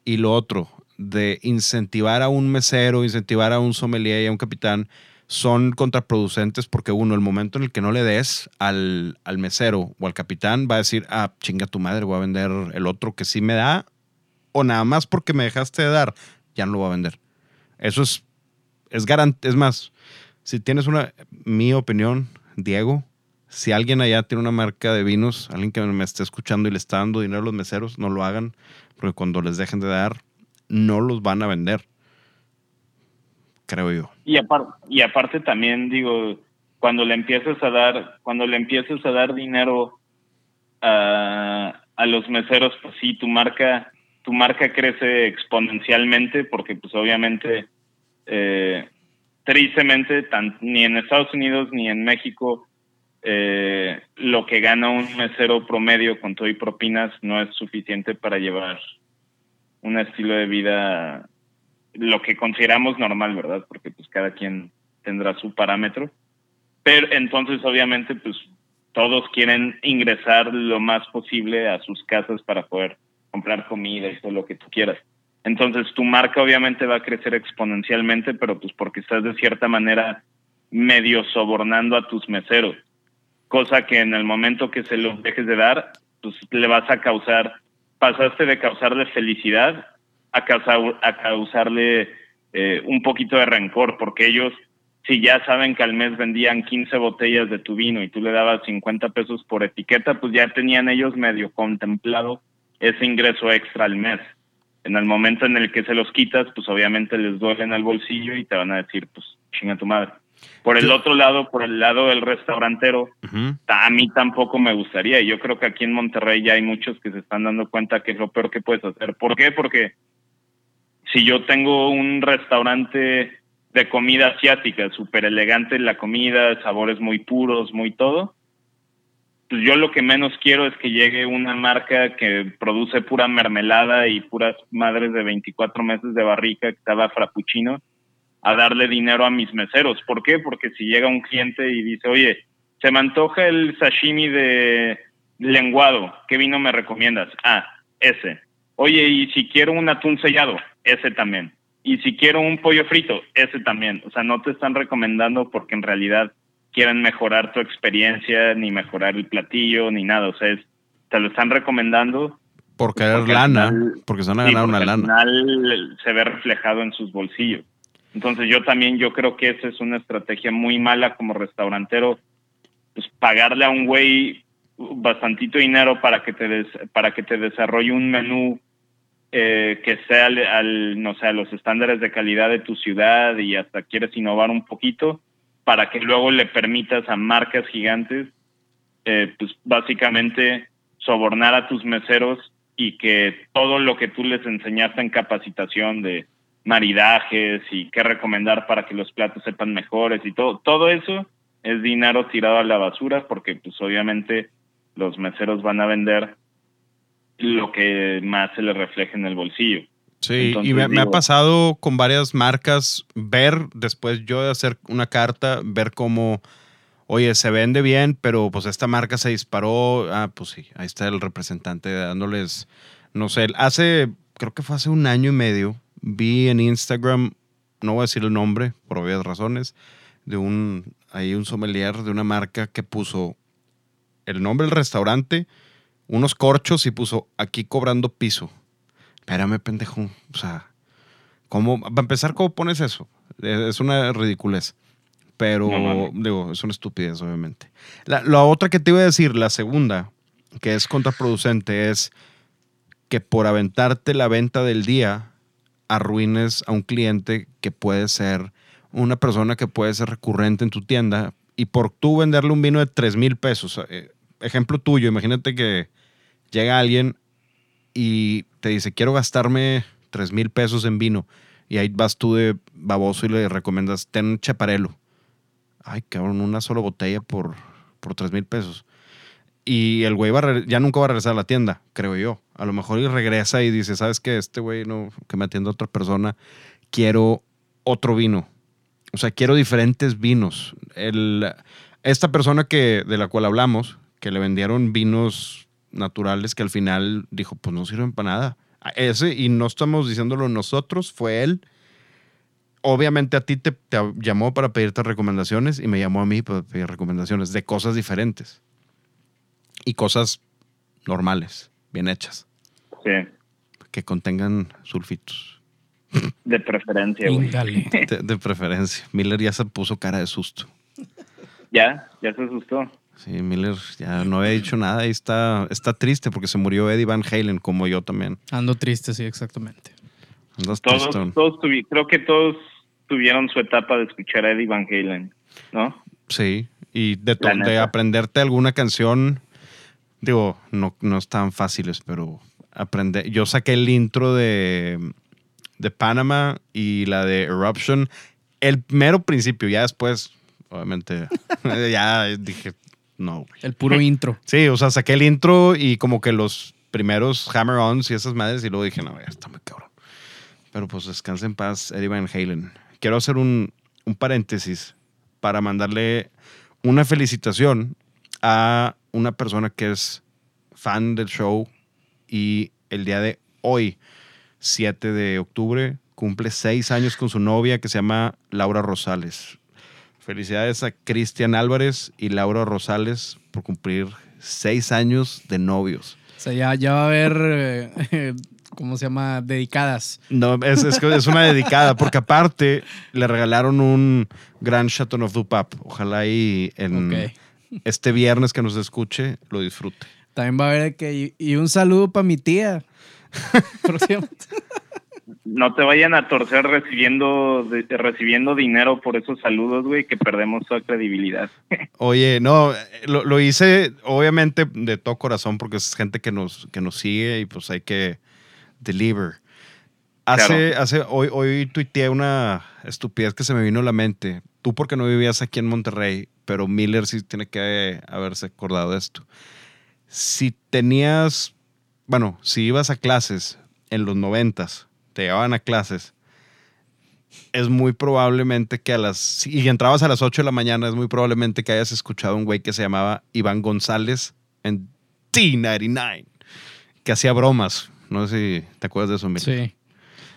Speaker 3: y lo otro, de incentivar a un mesero, incentivar a un sommelier y a un capitán, son contraproducentes porque uno, el momento en el que no le des al, al mesero o al capitán, va a decir, ah, chinga tu madre, voy a vender el otro que sí me da, o nada más porque me dejaste de dar, ya no lo voy a vender. Eso es, es garante, es más, si tienes una, mi opinión, Diego, si alguien allá tiene una marca de vinos, alguien que me esté escuchando y le está dando dinero a los meseros, no lo hagan, porque cuando les dejen de dar, no los van a vender. Creo yo.
Speaker 5: Y, apar- y aparte también digo, cuando le empiezas a dar, cuando le empiezas a dar dinero a, a los meseros, pues sí, tu marca, tu marca crece exponencialmente, porque pues obviamente, eh, tristemente, tan- ni en Estados Unidos ni en México, eh, lo que gana un mesero promedio con todo y propinas no es suficiente para llevar un estilo de vida lo que consideramos normal, ¿verdad? Porque pues cada quien tendrá su parámetro. Pero entonces obviamente pues todos quieren ingresar lo más posible a sus casas para poder comprar comida y todo lo que tú quieras. Entonces tu marca obviamente va a crecer exponencialmente, pero pues porque estás de cierta manera medio sobornando a tus meseros. Cosa que en el momento que se los dejes de dar, pues le vas a causar, pasaste de causarle felicidad a, causar, a causarle eh, un poquito de rencor, porque ellos, si ya saben que al mes vendían 15 botellas de tu vino y tú le dabas 50 pesos por etiqueta, pues ya tenían ellos medio contemplado ese ingreso extra al mes. En el momento en el que se los quitas, pues obviamente les duele en el bolsillo y te van a decir, pues chinga tu madre. Por el otro lado, por el lado del restaurantero, a mí tampoco me gustaría. Y Yo creo que aquí en Monterrey ya hay muchos que se están dando cuenta que es lo peor que puedes hacer. ¿Por qué? Porque si yo tengo un restaurante de comida asiática, súper elegante la comida, sabores muy puros, muy todo, pues yo lo que menos quiero es que llegue una marca que produce pura mermelada y puras madres de 24 meses de barrica que estaba frappuccino a darle dinero a mis meseros. ¿Por qué? Porque si llega un cliente y dice, oye, se me antoja el sashimi de lenguado, ¿qué vino me recomiendas? Ah, ese. Oye, y si quiero un atún sellado, ese también. Y si quiero un pollo frito, ese también. O sea, no te están recomendando porque en realidad quieren mejorar tu experiencia, ni mejorar el platillo, ni nada. O sea, es, te lo están recomendando
Speaker 3: Por querer
Speaker 5: porque
Speaker 3: lana,
Speaker 5: final-
Speaker 3: porque se van a
Speaker 5: Sí,
Speaker 3: ganar una
Speaker 5: porque al
Speaker 3: lana.
Speaker 5: final se ve reflejado en sus bolsillos. Entonces yo también yo creo que esa es una estrategia muy mala como restaurantero, pues pagarle a un güey bastantito dinero para que te des- para que te desarrolle un menú eh, que sea al, no sé a los estándares de calidad de tu ciudad y hasta quieres innovar un poquito para que luego le permitas a marcas gigantes eh, pues básicamente sobornar a tus meseros y que todo lo que tú les enseñaste en capacitación de maridajes y qué recomendar para que los platos sepan mejores y todo, todo eso es dinero tirado a la basura porque pues obviamente los meseros van a vender lo que más se les refleje en el bolsillo.
Speaker 3: Sí,
Speaker 5: Entonces,
Speaker 3: y me, me ha pasado con varias marcas ver, después yo de hacer una carta, ver cómo, oye, se vende bien, pero pues esta marca se disparó. Ah, pues sí, ahí está el representante dándoles, no sé, hace, creo que fue hace un año y medio, vi en Instagram, no voy a decir el nombre, por obvias razones, de un, ahí un sommelier de una marca que puso el nombre del restaurante, unos corchos y puso aquí cobrando piso. Espérame, pendejo. O sea, ¿cómo? Para empezar, ¿cómo pones eso? Es una ridiculez. Pero,
Speaker 5: No
Speaker 3: digo, es una estupidez, obviamente. La, la otra que te iba a decir, la segunda, que es contraproducente, es que por aventarte la venta del día, arruines a un cliente que puede ser una persona que puede ser recurrente en tu tienda y por tú venderle un vino de 3 mil pesos. eh, ejemplo tuyo, imagínate que llega alguien y te dice, quiero gastarme 3 mil pesos en vino. Y ahí vas tú de baboso y le recomiendas, ten un chaparelo. Ay, cabrón, una sola botella por, por 3 mil pesos. Y el güey ya nunca va a regresar a la tienda, creo yo. A lo mejor y regresa y dice, ¿sabes qué? Este güey no, que me atienda otra persona, quiero otro vino. O sea, quiero diferentes vinos. El, esta persona que, de la cual hablamos, que le vendieron vinos naturales que al final dijo, pues no sirven para nada. Ese, y no estamos diciéndolo nosotros, fue él. Obviamente a ti te, te llamó para pedirte recomendaciones y me llamó a mí para pedir recomendaciones de cosas diferentes. Y cosas normales, bien hechas,
Speaker 5: Sí,
Speaker 3: que contengan sulfitos.
Speaker 5: de preferencia, güey.
Speaker 3: De, de preferencia. Miller ya se puso cara de susto.
Speaker 5: Ya, ya se asustó.
Speaker 3: Sí, Miller ya no había dicho nada y está, está triste porque se murió Eddie Van Halen, como yo también.
Speaker 4: Ando triste, sí, exactamente.
Speaker 3: Andas
Speaker 5: Todos,
Speaker 3: tristón.
Speaker 5: todos tuvi- creo que todos tuvieron su etapa de escuchar a Eddie Van Halen, ¿no?
Speaker 3: Sí, y de, aprenderte alguna canción, digo, no, no están fáciles, pero aprender. Yo saqué el intro de, de Panama y la de Eruption, el mero principio, ya después, obviamente, ya dije, no, güey.
Speaker 4: El puro intro.
Speaker 3: Sí, o sea, saqué el intro y como que los primeros hammer-ons y esas madres y luego dije, no, ya está muy cabrón. Pero pues descansa en paz, Eddie Van Halen. Quiero hacer un, un paréntesis para mandarle una felicitación a una persona que es fan del show y el día de hoy, 7 de octubre, cumple seis años con su novia que se llama Laura Rosales. Felicidades a Cristian Álvarez y Laura Rosales por cumplir seis años de novios.
Speaker 4: O sea, ya, ya va a haber, eh, ¿cómo se llama? Dedicadas.
Speaker 3: No, es, es, una dedicada, porque aparte le regalaron un gran Chateauneuf du Pape. Ojalá y en
Speaker 4: Ok.
Speaker 3: Este viernes que nos escuche lo disfrute.
Speaker 4: También va a haber que. Y, un saludo para mi tía.
Speaker 5: No te vayan a torcer recibiendo de- recibiendo dinero por esos saludos, güey, que perdemos toda credibilidad.
Speaker 3: Oye, no, lo, lo hice obviamente de todo corazón porque es gente que nos, que nos sigue y pues hay que deliver. Hace,
Speaker 5: Claro.
Speaker 3: hace, hoy, hoy tuiteé una estupidez que se me vino a la mente. Tú porque no vivías aquí en Monterrey, pero Miller sí tiene que haberse acordado de esto. Si tenías, bueno, si ibas a clases en los noventas, te llevaban a clases, es muy probablemente que a las... Y entrabas a las 8 de la mañana, es muy probablemente que hayas escuchado a un güey que se llamaba Iván González en T99, que hacía bromas. No sé si te acuerdas de eso, Miller.
Speaker 4: Sí.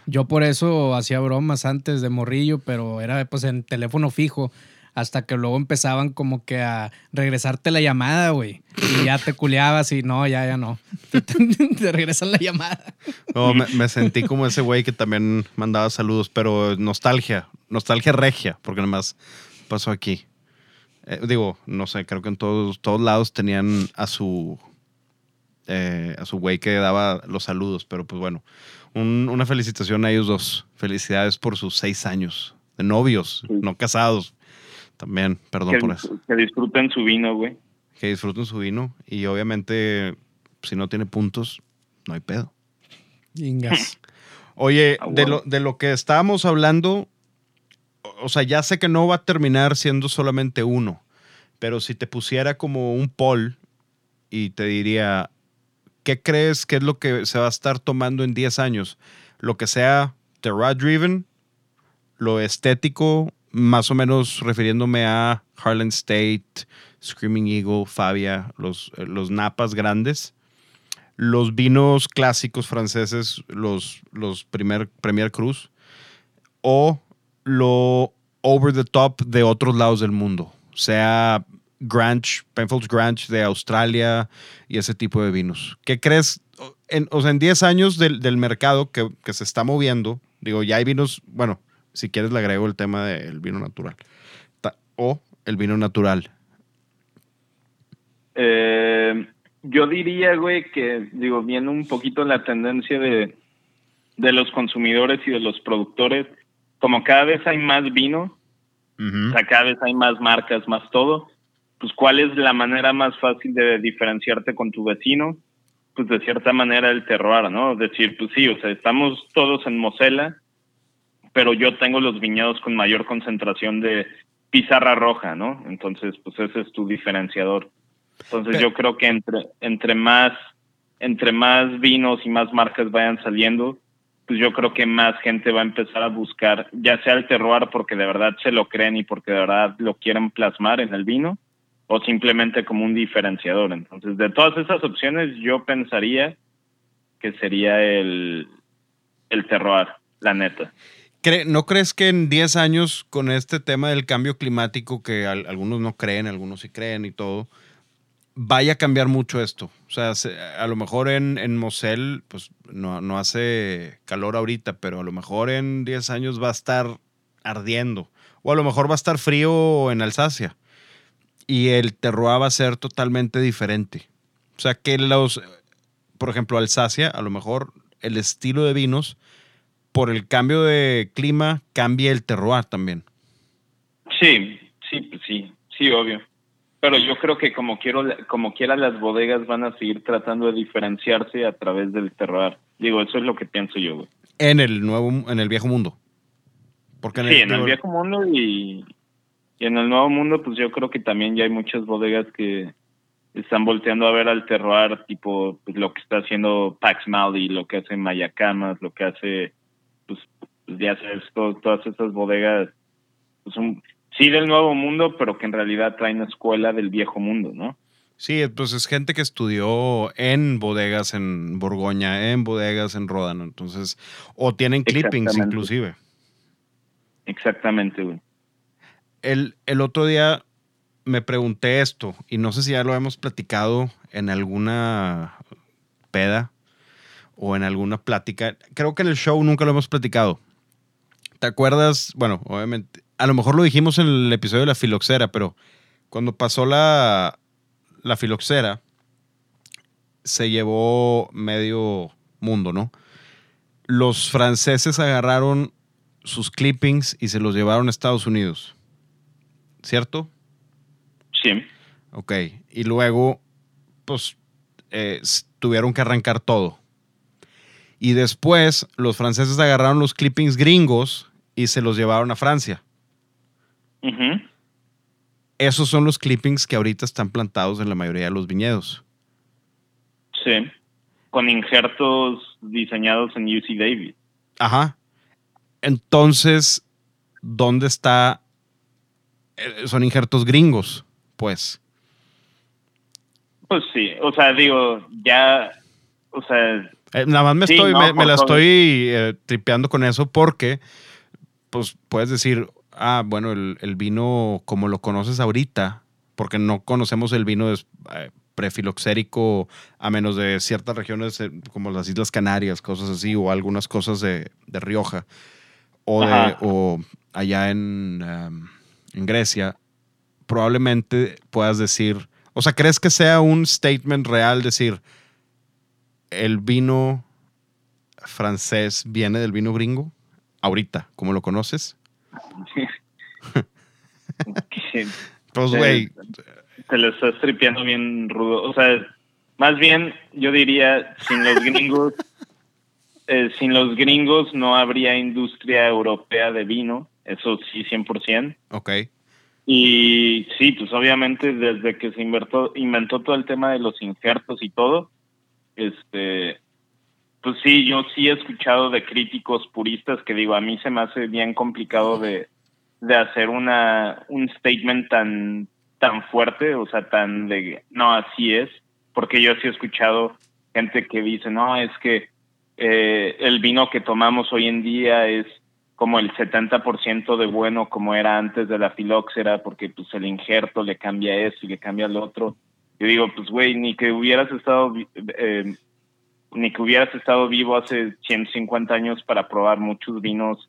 Speaker 4: Yo por eso hacía bromas antes de morrillo, pero era pues en teléfono fijo. Hasta que luego empezaban como que a regresarte la llamada, güey. Y ya te culeabas y no, ya, ya no. Te, regresan la llamada.
Speaker 3: No, me, me sentí como ese güey que también mandaba saludos, pero nostalgia, nostalgia regia, porque nomás pasó aquí. Eh, digo, no sé, creo que en todos, todos lados tenían a su eh, a su güey que daba los saludos, pero pues bueno, un- una felicitación a ellos dos. Felicidades por sus seis años de novios,
Speaker 5: Sí.
Speaker 3: no casados. También, perdón
Speaker 5: Que,
Speaker 3: por eso.
Speaker 5: que disfruten su vino, güey.
Speaker 3: Que disfruten su vino y obviamente si no tiene puntos, no hay pedo.
Speaker 4: Ingas.
Speaker 3: Oye,
Speaker 5: Ah,
Speaker 3: de, lo, de lo que estábamos hablando, o- o sea, ya sé que no va a terminar siendo solamente uno, pero si te pusiera como un poll y te diría, ¿qué crees que es lo que se va a estar tomando en 10 años? Lo que sea Terra Driven, lo estético, más o menos refiriéndome a Harlan State, Screaming Eagle, Fabia, los, eh, los napas grandes los vinos clásicos franceses, los, los primer, Premier Cruz, o lo over the top de otros lados del mundo, sea Grange, Penfolds Grange de Australia y ese tipo de vinos. ¿Qué crees? En, o sea, en 10 años del, del mercado que, que se está moviendo, digo, ya hay vinos, bueno, si quieres le agrego el tema del vino natural, Ta- o el vino natural.
Speaker 5: Eh, yo diría, güey, que, digo, viendo un poquito la tendencia de, de los consumidores y de los productores, como cada vez hay más vino, o sea, cada vez hay más marcas, más todo, pues cuál es la manera más fácil de diferenciarte con tu vecino, pues de cierta manera el terroir, ¿no? Decir, pues sí, o sea, estamos todos en Mosela, pero yo tengo los viñedos con mayor concentración de pizarra roja, ¿no? Entonces, pues ese es tu diferenciador. Entonces yo creo que entre, entre más, entre más vinos y más marcas vayan saliendo, pues yo creo que más gente va a empezar a buscar, ya sea el terroir porque de verdad se lo creen y porque de verdad lo quieren plasmar en el vino, o simplemente como un diferenciador. Entonces, de todas esas opciones, yo pensaría que sería el, el terroir, la neta.
Speaker 3: ¿No crees que en 10 años con este tema del cambio climático, que al- algunos no creen, algunos sí creen y todo, vaya a cambiar mucho esto? O sea, se- a lo mejor en, en Mosel, pues no, no hace calor ahorita, pero a lo mejor en 10 años va a estar ardiendo. O a lo mejor va a estar frío en Alsacia. Y el terroir va a ser totalmente diferente. O sea, que los, por ejemplo, Alsacia, a lo mejor el estilo de vinos por el cambio de clima cambia el terroir también.
Speaker 5: Sí, sí, pues sí, sí, obvio. Pero yo creo que como quiero, como quiera las bodegas van a seguir tratando de diferenciarse a través del terroir. Digo, eso es lo que pienso yo, güey.
Speaker 3: En el nuevo, en el viejo mundo. Porque
Speaker 5: Sí, en el viejo mundo y, y en el nuevo mundo, pues yo creo que también ya hay muchas bodegas que están volteando a ver al terroir, tipo pues, lo que está haciendo Pax Mali, lo que hace Mayacamas, lo que hace, pues, pues, ya sabes, to- todas esas bodegas, pues son, sí del nuevo mundo, pero que en realidad traen escuela del viejo mundo, ¿no?
Speaker 3: Sí, pues es gente que estudió en bodegas en Borgoña, en bodegas en Ródano. Entonces, o tienen clippings inclusive.
Speaker 5: Exactamente, güey.
Speaker 3: El, el otro día me pregunté esto, y no sé si ya lo hemos platicado en alguna peda o en alguna plática. Creo que en el show nunca lo hemos platicado. ¿Te acuerdas? Bueno, obviamente, a lo mejor lo dijimos en el episodio de la filoxera, pero cuando pasó la, la filoxera, se llevó medio mundo, ¿no? Los franceses agarraron sus clippings y se los llevaron a Estados Unidos. ¿Cierto?
Speaker 5: Sí,
Speaker 3: Ok. Y luego, pues, eh, tuvieron que arrancar todo. Y después, los franceses agarraron los clippings gringos y se los llevaron a Francia. Esos son los clippings que ahorita están plantados en la mayoría de los viñedos.
Speaker 5: sí, con injertos diseñados en UC Davis.
Speaker 3: Ajá. Entonces, ¿dónde está? Eh, Son injertos gringos, pues.
Speaker 5: Pues sí, o sea, digo, ya, o sea,
Speaker 3: Eh, nada más me,
Speaker 5: Sí,
Speaker 3: estoy,
Speaker 5: no,
Speaker 3: me, me
Speaker 5: por
Speaker 3: la estoy eh, tripeando con eso porque, pues, puedes decir, ah, bueno, el, el vino como lo conoces ahorita, porque no conocemos el vino eh, prefiloxérico a menos de ciertas regiones como las Islas Canarias, cosas así, o algunas cosas de, de Rioja, o, de, o allá en, um, en Grecia, probablemente puedas decir, o sea, ¿crees que sea un statement real decir, el vino francés viene del vino gringo? Ahorita, como lo conoces. Pues, güey,
Speaker 5: te lo estás tripeando bien rudo. O sea, más bien yo diría, sin los gringos, eh, sin los gringos no habría industria europea de vino, eso sí, 100%.
Speaker 3: ok.
Speaker 5: Y sí, pues obviamente desde que se inventó, inventó todo el tema de los injertos y todo, este, pues sí, yo sí he escuchado de críticos puristas que digo, a mí se me hace bien complicado de, de hacer una, un statement tan, tan fuerte, o sea, tan de, no, así es, porque yo sí he escuchado gente que dice, no, es que eh, el vino que tomamos hoy en día es como el 70% de bueno como era antes de la filóxera, porque pues el injerto le cambia eso y le cambia lo otro. Yo digo, pues güey, ni que hubieras estado eh, ni que hubieras estado vivo hace 150 años para probar muchos vinos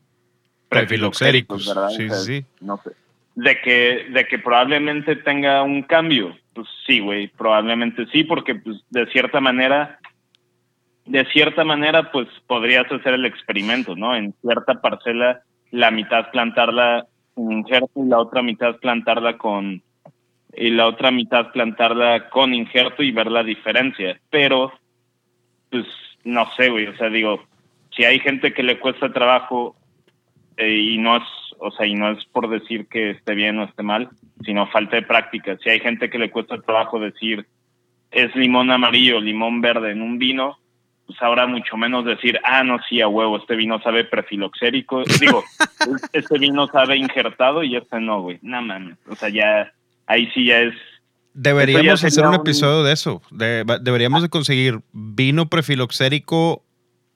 Speaker 3: Prefiloxéricos,
Speaker 5: ¿verdad?
Speaker 3: sí,
Speaker 5: O sea,
Speaker 3: sí, sí.
Speaker 5: No sé. De que, de que probablemente tenga un cambio, pues sí, güey, probablemente sí, porque pues de cierta manera, de cierta manera, pues podrías hacer el experimento, ¿no? En cierta parcela, la mitad plantarla injerto y la otra mitad plantarla con y la otra mitad plantarla con injerto y ver la diferencia. Pero, pues, no sé, güey, o sea, digo, si hay gente que le cuesta trabajo eh, y no es, o sea, y no es por decir que esté bien o esté mal, sino falta de práctica. Si hay gente que le cuesta trabajo decir es limón amarillo, limón verde en un vino, pues ahora mucho menos decir, ah, no, sí, a huevo, este vino sabe prefiloxérico. Digo, este vino sabe injertado y este no, güey. No mames. O sea, ya, ahí sí ya es.
Speaker 3: Deberíamos hacer un
Speaker 5: un-
Speaker 3: episodio de eso. De- deberíamos de conseguir vino prefiloxérico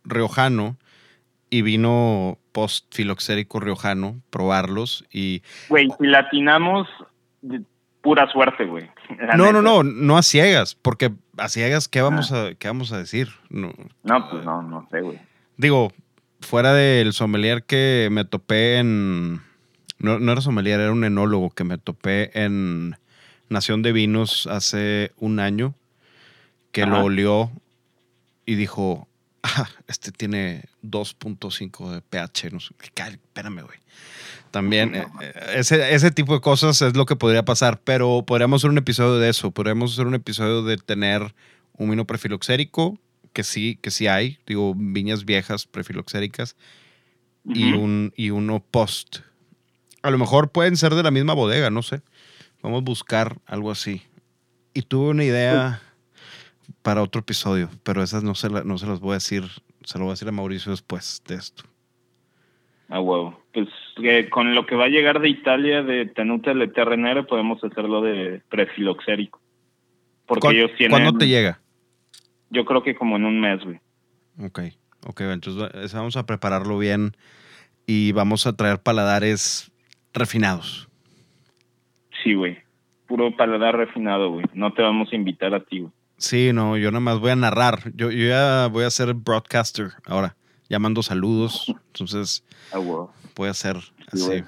Speaker 3: riojano y vino postfiloxérico riojano, probarlos y...
Speaker 5: Güey, si latinamos, pura suerte, güey.
Speaker 3: No, no,
Speaker 5: neta.
Speaker 3: no, no a ciegas, porque a ciegas, ¿qué vamos, a, qué vamos a decir? No,
Speaker 5: No, pues no, no sé, güey.
Speaker 3: Digo, fuera del sommelier que me topé en... No, no era sommelier, era un enólogo que me topé en Nación de Vinos hace un año, que lo olió y dijo, ah, este tiene 2.5 de pH. No sé, Cal- espérame, güey. También eh, eh, ese, ese tipo de cosas es lo que podría pasar, pero podríamos hacer un episodio de eso. Podríamos hacer un episodio de tener un vino prefiloxérico, que sí, que sí hay, digo, viñas viejas prefiloxéricas, y, un, y uno post. A lo mejor pueden ser de la misma bodega, no sé. Vamos a buscar algo así. Y tuve una idea para otro episodio, pero esas no se, la- no se las voy a decir, se lo voy a decir a Mauricio después de esto.
Speaker 5: A huevo. Pues eh, con lo que va a llegar de Italia, de Tenuta Le Terrenere, podemos hacerlo de prefiloxérico. Porque
Speaker 3: ¿Cuán-
Speaker 5: ellos tienen.
Speaker 3: ¿Cuándo te llega?
Speaker 5: Yo creo que como en un mes, güey.
Speaker 3: Ok, ok, entonces vamos a prepararlo bien y vamos a traer paladares refinados.
Speaker 5: Sí, güey. Puro paladar refinado, güey. No te vamos a invitar a ti, güey.
Speaker 3: Sí, no, yo nada más voy a narrar. Yo, yo ya voy a ser broadcaster ahora, llamando saludos. Entonces voy a ser
Speaker 5: Sí,
Speaker 3: así.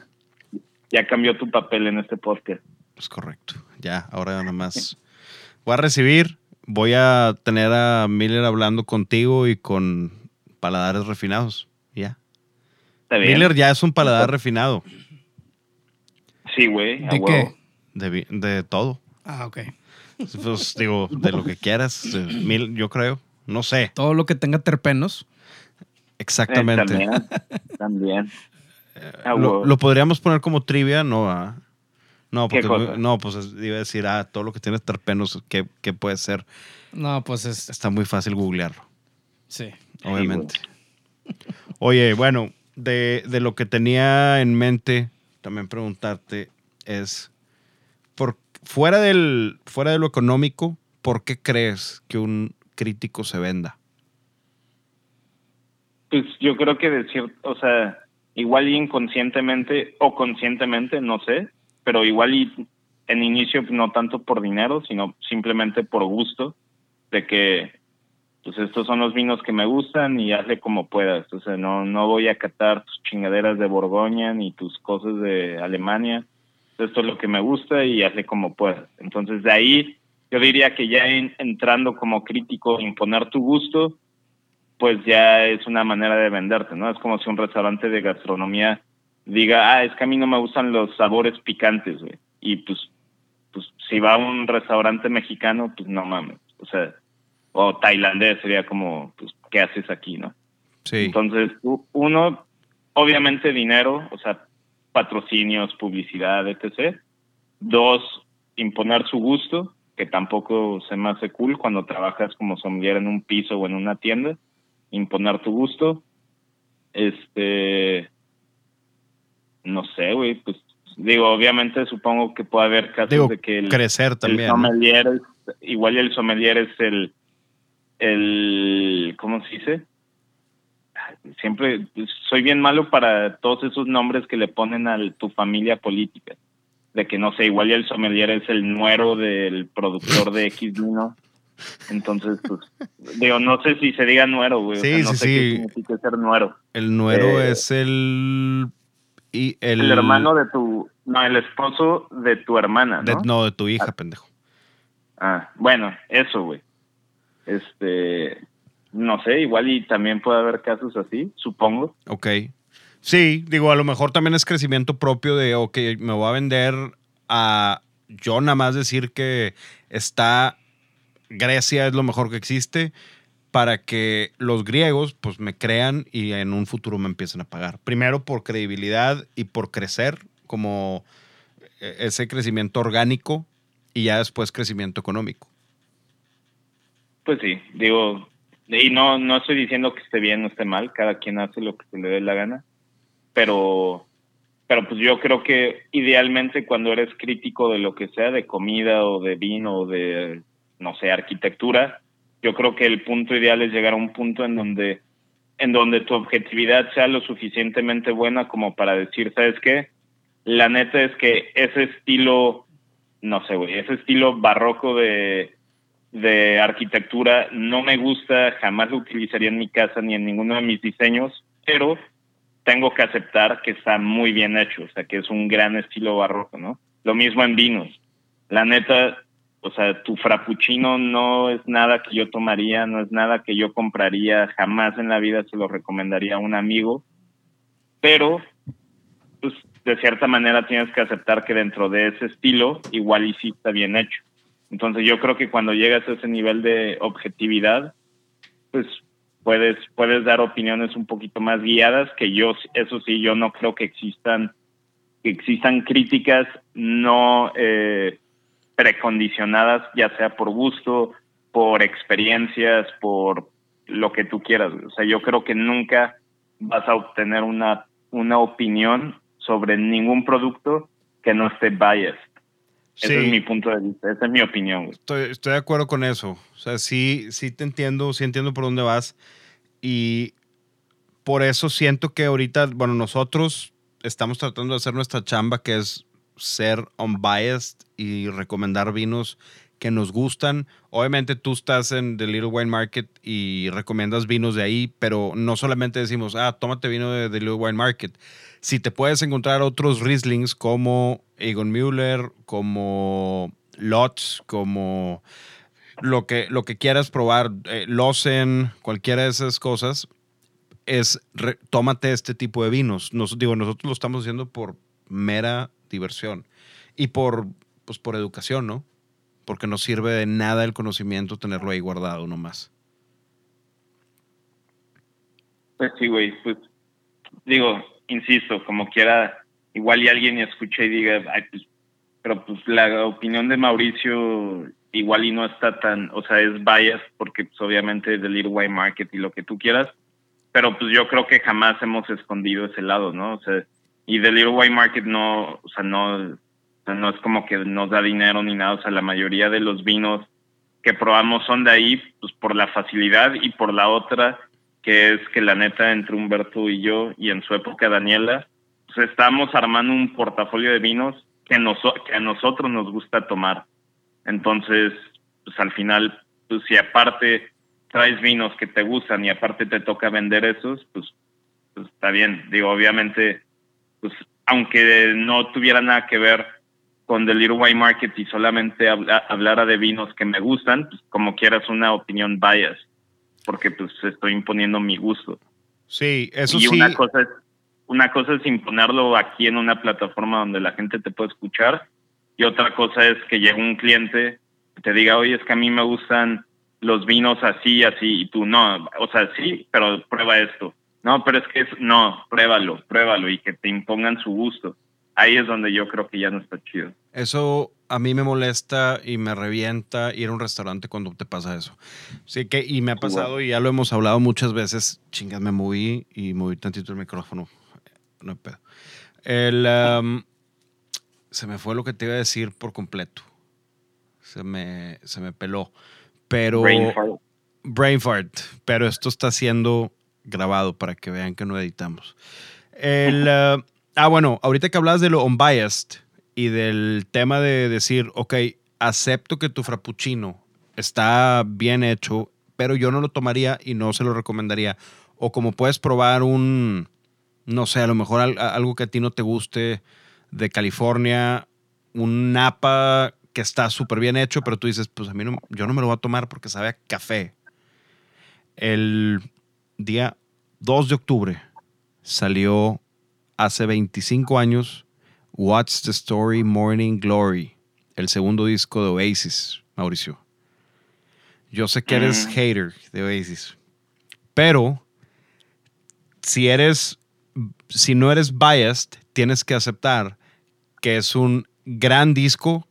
Speaker 5: Ya cambió tu papel en este podcast.
Speaker 3: Es correcto. Ya, ahora nada más voy a recibir. Voy a tener a Miller hablando contigo y con paladares refinados. Ya.
Speaker 5: ¿Está bien?
Speaker 3: Miller ya es un paladar refinado
Speaker 5: Sí, güey.
Speaker 4: ¿De qué?
Speaker 3: de, de todo.
Speaker 4: Ah, ok.
Speaker 3: Pues digo, de lo que quieras. de mil, yo creo. No sé.
Speaker 4: Todo lo que tenga terpenos.
Speaker 3: Exactamente.
Speaker 5: Eh, también.
Speaker 3: Lo, lo podríamos poner como trivia, no, ah? No,
Speaker 5: ¿Qué
Speaker 3: porque no, pues es- iba a decir, ah, todo lo que tiene terpenos, ¿qué, qué puede ser?
Speaker 4: No, pues es.
Speaker 3: Está muy fácil googlearlo,
Speaker 4: Sí.
Speaker 3: obviamente. Oye, bueno, de, de lo que tenía en mente, también preguntarte es, por, fuera, del, fuera de lo económico, ¿por qué crees que un crítico se venda?
Speaker 5: Pues yo creo que decir, o sea, igual inconscientemente o conscientemente, no sé, pero igual y en inicio no tanto por dinero, sino simplemente por gusto, de que pues estos son los vinos que me gustan y hazle como puedas. O sea, no, no voy a catar tus chingaderas de Borgoña ni tus cosas de Alemania. Esto es lo que me gusta y hazle como puedas. Entonces, de ahí yo diría que ya entrando como crítico, imponer tu gusto, pues ya es una manera de venderte, ¿no? Es como si un restaurante de gastronomía diga, ah, es que a mí no me gustan los sabores picantes, güey. Y pues, pues si va a un restaurante mexicano, pues no mames. O sea, o tailandés sería como, pues, ¿qué haces aquí, no?
Speaker 3: Sí.
Speaker 5: Entonces, uno, obviamente dinero, o sea, patrocinios, publicidad, etc. Dos, imponer su gusto, que tampoco se me hace cool cuando trabajas como sommelier en un piso o en una tienda, imponer tu gusto. Este, no sé, güey, pues digo, obviamente supongo que puede haber casos de que el,
Speaker 3: crecer también,
Speaker 5: sommelier, igual el sommelier es el el, ¿cómo se dice? Siempre soy bien malo para todos esos nombres que le ponen a tu familia política. De que no sé, igual ya el sommelier es el nuero del productor de X vino. Entonces, pues, digo, no sé si se diga nuero, güey.
Speaker 3: Sí,
Speaker 5: no
Speaker 3: sí,
Speaker 5: sé
Speaker 3: sí.
Speaker 5: qué significa ser nuero.
Speaker 3: El nuero
Speaker 5: Eh,
Speaker 3: es el, y el.
Speaker 5: El hermano de tu. No, el esposo de tu hermana, ¿no?
Speaker 3: de- no, de tu hija, pendejo.
Speaker 5: Ah, bueno, eso, güey. Este. No sé, igual y también puede haber casos así, supongo.
Speaker 3: Ok. Sí, digo, a lo mejor también es crecimiento propio de, ok, me voy a vender a yo nada más decir que está Grecia es lo mejor que existe para que los griegos pues me crean y en un futuro me empiecen a pagar. Primero por credibilidad y por crecer como eh, ese crecimiento orgánico y ya después crecimiento económico.
Speaker 5: Pues sí, digo, y no, no estoy diciendo que esté bien o esté mal, cada quien hace lo que se le dé la gana, pero, pero pues yo creo que idealmente cuando eres crítico de lo que sea, de comida o de vino o de, no sé, arquitectura, yo creo que el punto ideal es llegar a un punto en donde, en donde tu objetividad sea lo suficientemente buena como para decir, ¿sabes qué? La neta es que ese estilo, no sé, güey, ese estilo barroco de, de arquitectura no me gusta, jamás lo utilizaría en mi casa ni en ninguno de mis diseños, pero tengo que aceptar que está muy bien hecho, o sea, que es un gran estilo barroco, ¿no? Lo mismo en vinos. La neta, o sea, tu frappuccino no es nada que yo tomaría, no es nada que yo compraría, jamás en la vida se lo recomendaría a un amigo, pero pues de cierta manera tienes que aceptar que dentro de ese estilo igual y sí está bien hecho. Entonces yo creo que cuando llegas a ese nivel de objetividad, pues puedes, puedes dar opiniones un poquito más guiadas, que yo, eso sí, yo no creo que existan, que existan críticas no eh, precondicionadas, ya sea por gusto, por experiencias, por lo que tú quieras. O sea, yo creo que nunca vas a obtener una, una opinión sobre ningún producto que no esté biased. Ese es mi punto de vista, esa es mi opinión. güey.
Speaker 3: Estoy, estoy de acuerdo con eso. O sea, sí, sí te entiendo, sí entiendo por dónde vas. Y por eso siento que ahorita, bueno, nosotros estamos tratando de hacer nuestra chamba, que es ser unbiased y recomendar vinos que nos gustan. Obviamente tú estás en The Little Wine Market y recomiendas vinos de ahí, pero no solamente decimos, ah, tómate vino de The Little Wine Market. Si te puedes encontrar otros Rieslings como Egon Müller, como Lotz, como lo que, lo que quieras probar, eh, cualquiera de esas cosas, es re- tómate este tipo de vinos. Nos, digo, nosotros lo estamos haciendo por mera diversión y por, pues, por educación, ¿no? Porque no sirve de nada el conocimiento tenerlo ahí guardado nomás.
Speaker 5: Pues sí, güey, pues digo, insisto, como quiera, igual y alguien escuche y diga, "Ay, pues, pero pues la opinión de Mauricio igual y no está tan, o sea, es bias porque pues obviamente es del Wine Market y lo que tú quieras, pero pues yo creo que jamás hemos escondido ese lado, ¿no? O sea, y del Wine Market no, o sea, no, no es como que nos da dinero ni nada, o sea, la mayoría de los vinos que probamos son de ahí, pues por la facilidad y por la otra, que es que la neta entre Humberto y yo y en su época Daniela, pues estamos armando un portafolio de vinos que, que a nosotros nos gusta tomar. Entonces, pues al final, pues si aparte traes vinos que te gustan y aparte te toca vender esos, pues, pues está bien. Digo, obviamente, pues aunque no tuviera nada que ver con The Little Wine Market y solamente hablara de vinos que me gustan, pues como quieras una opinión bias, porque pues estoy imponiendo mi gusto.
Speaker 3: Sí, eso
Speaker 5: y
Speaker 3: sí.
Speaker 5: Una cosa, es, una cosa es imponerlo aquí en una plataforma donde la gente te puede escuchar y otra cosa es que llegue un cliente y te diga, oye, es que a mí me gustan los vinos así, así, y tú no, o sea, sí, pero prueba esto. No, pero es que es, no, pruébalo, pruébalo y que te impongan su gusto. Ahí es donde yo creo que ya no está chido.
Speaker 3: Eso a mí me molesta y me revienta ir a un restaurante cuando te pasa eso. Sí que, y me ha pasado y ya lo hemos hablado muchas veces. Chingas, me moví y moví tantito el micrófono. No hay pedo. El, um, se me fue lo que te iba a decir por completo. Se me, se me peló. Pero.
Speaker 5: Brain fart.
Speaker 3: Brain fart. Pero esto está siendo grabado para que vean que no editamos. El, uh, ah, bueno, ahorita que hablas de lo unbiased y del tema de decir, ok, acepto que tu frappuccino está bien hecho, pero yo no lo tomaría y no se lo recomendaría. O como puedes probar un, no sé, a lo mejor algo que a ti no te guste de California, un napa que está súper bien hecho, pero tú dices, pues a mí no, yo no me lo voy a tomar porque sabe a café. El día 2 de octubre salió hace 25 años What's the Story Morning Glory, el segundo disco de Oasis, Mauricio. Yo sé que eres hater de Oasis, pero si eres, si no eres biased, tienes que aceptar que es un gran disco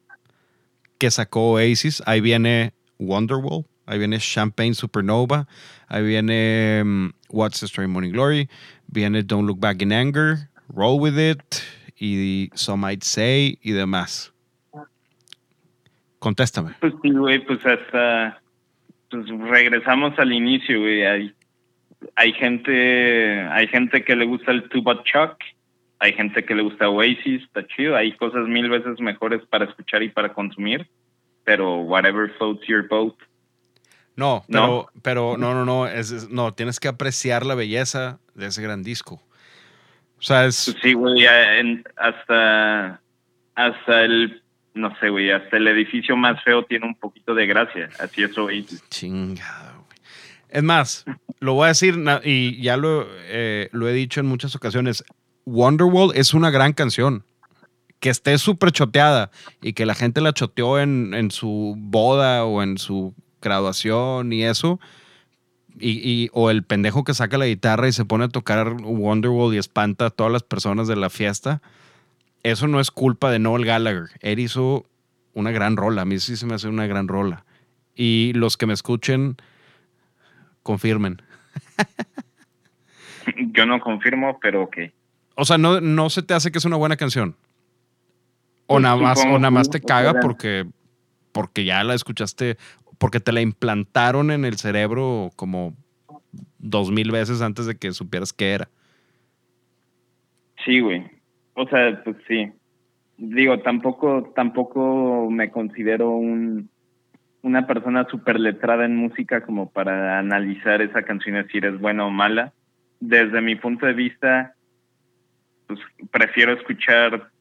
Speaker 3: que sacó Oasis. Ahí viene Wonderwall, ahí viene Champagne Supernova, ahí viene um, What's the Story Morning Glory, viene Don't Look Back in Anger, Roll With It y Some Might Say y demás. Contéstame.
Speaker 5: Pues sí, güey, pues hasta pues regresamos al inicio, güey. Hay, hay gente, hay gente que le gusta el Tuba Chuck, hay gente que le gusta Oasis, está chido, hay cosas mil veces mejores para escuchar y para consumir, pero whatever floats your boat.
Speaker 3: No, pero no, pero no, no, no, es, no, tienes que apreciar la belleza de ese gran disco. O sea, es...
Speaker 5: Sí, güey, hasta, hasta el, no sé, güey, hasta el edificio más feo tiene un poquito de gracia, así es Oasis.
Speaker 3: Chingado, güey. Es más, lo voy a decir, y ya lo, eh, lo he dicho en muchas ocasiones, Wonderwall es una gran canción. Que esté súper choteada y que la gente la choteó en, en, su boda o en su graduación y eso. Y, y, o el pendejo que saca la guitarra y se pone a tocar Wonderwall y espanta a todas las personas de la fiesta. Eso no es culpa de Noel Gallagher. Él hizo una gran rola. A mí sí se me hace una gran rola. Y los que me escuchen, confirmen.
Speaker 5: Yo no confirmo, pero ok.
Speaker 3: O sea, no, no se te hace que es una buena canción. O nada más, o nada más te caga porque, porque ya la escuchaste, porque te la implantaron en el cerebro como dos mil veces antes de que supieras qué era.
Speaker 5: Sí, güey. O sea, pues sí. Digo, tampoco, tampoco me considero un, una persona súper letrada en música como para analizar esa canción y decir es buena o mala. Desde mi punto de vista, pues prefiero escuchar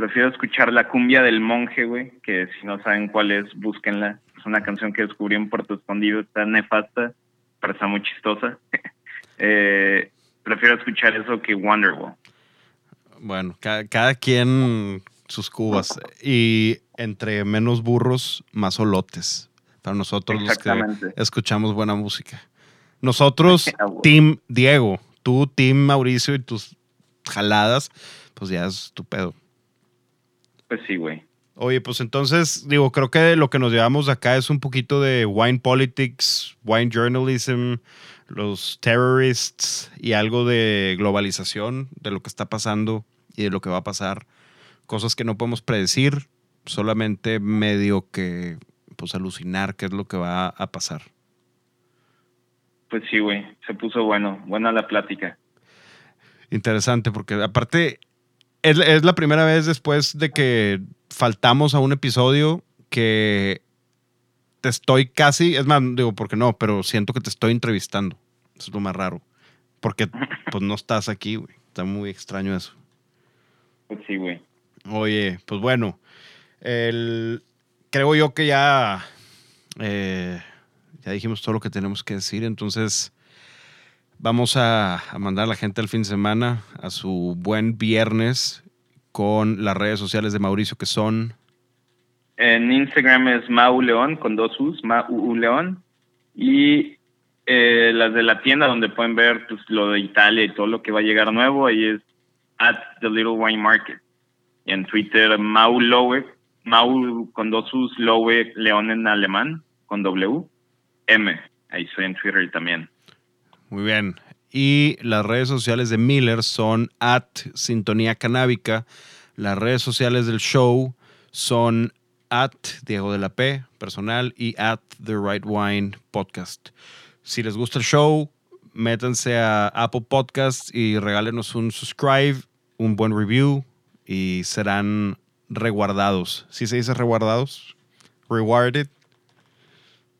Speaker 5: prefiero escuchar la cumbia del monje, güey, que si no saben cuál es, búsquenla. Es una canción que descubrí en Puerto Escondido, está nefasta, pero está muy chistosa. eh, prefiero escuchar eso que Wonderwall.
Speaker 3: Bueno, cada, cada, quien sus cubas. Y entre menos burros, más olotes. Para nosotros los que escuchamos buena música. Nosotros, Team Diego, tú, Team Mauricio y tus jaladas, pues ya es tu pedo.
Speaker 5: Pues sí, güey.
Speaker 3: Oye, pues entonces, digo, creo que lo que nos llevamos acá es un poquito de wine politics, wine journalism, los terrorists y algo de globalización, de lo que está pasando y de lo que va a pasar. Cosas que no podemos predecir, solamente medio que, pues, alucinar qué es lo que va a pasar.
Speaker 5: pues sí, güey, se puso bueno, buena la plática.
Speaker 3: Interesante, porque aparte es, es la primera vez después de que faltamos a un episodio que te estoy casi, es más, digo, porque no, pero siento que te estoy entrevistando. Eso es lo más raro. Porque pues no estás aquí, güey. Está muy extraño eso.
Speaker 5: Pues sí, güey.
Speaker 3: Oye, pues bueno, el, creo yo que ya, eh, ya dijimos todo lo que tenemos que decir, entonces vamos a, mandar a la gente al fin de semana a su buen viernes con las redes sociales de Mauricio que son
Speaker 5: En Instagram es Mau León con dos U's, Mau León. Y eh, las de la tienda donde pueden ver pues, lo de Italia y todo lo que va a llegar nuevo, ahí es at the Little Wine Market. Y en Twitter, Mau Lowe, Mau con dos U's, Lowe León en alemán, con W, M. Ahí estoy en Twitter también.
Speaker 3: Muy bien. Y las redes sociales de Miller son at Sintonía Canábica. Las redes sociales del show son at Diego de la P, personal, y at The Right Wine Podcast. Si les gusta el show, métanse a Apple Podcasts y regálenos un subscribe, un buen review y serán reguardados. ¿Sí se dice reguardados? Rewarded.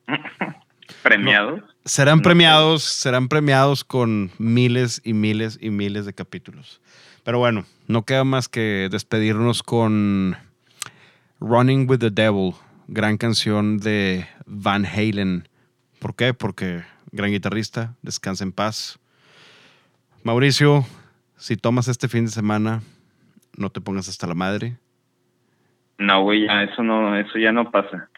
Speaker 5: Premiados. Sé.
Speaker 3: premiados, serán premiados con miles y miles y miles de capítulos. Pero bueno, no queda más que despedirnos con Running with the Devil, gran canción de Van Halen. ¿Por qué? Porque gran guitarrista, descansa en paz. Mauricio, si tomas este fin de semana, no te pongas hasta la madre.
Speaker 5: No, güey, ya, eso, no, eso ya no pasa.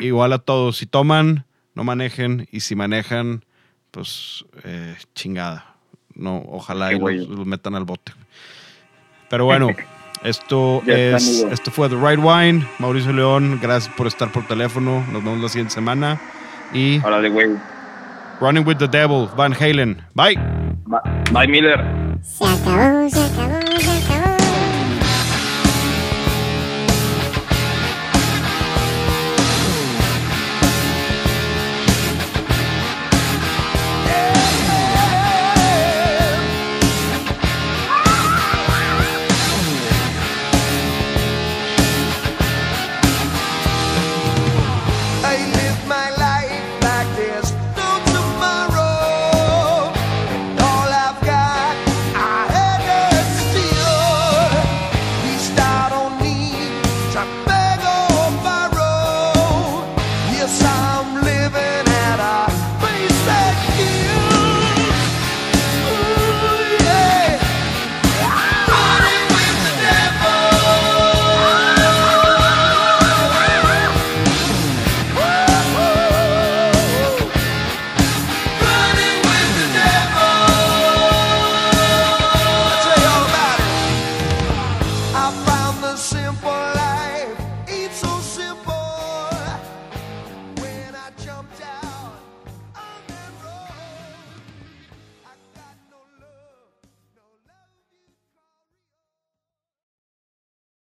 Speaker 3: Igual a todos, si toman, no manejen y si manejan, pues eh, chingada. No, ojalá y los, los metan al bote. Pero bueno, esto es esto fue The Right Wine. Mauricio León, gracias por estar por teléfono. Nos vemos la siguiente semana. Y
Speaker 5: de güey.
Speaker 3: Running with the Devil, Van Halen. Bye.
Speaker 5: Bye, Miller.
Speaker 1: Se acabó, se acabó.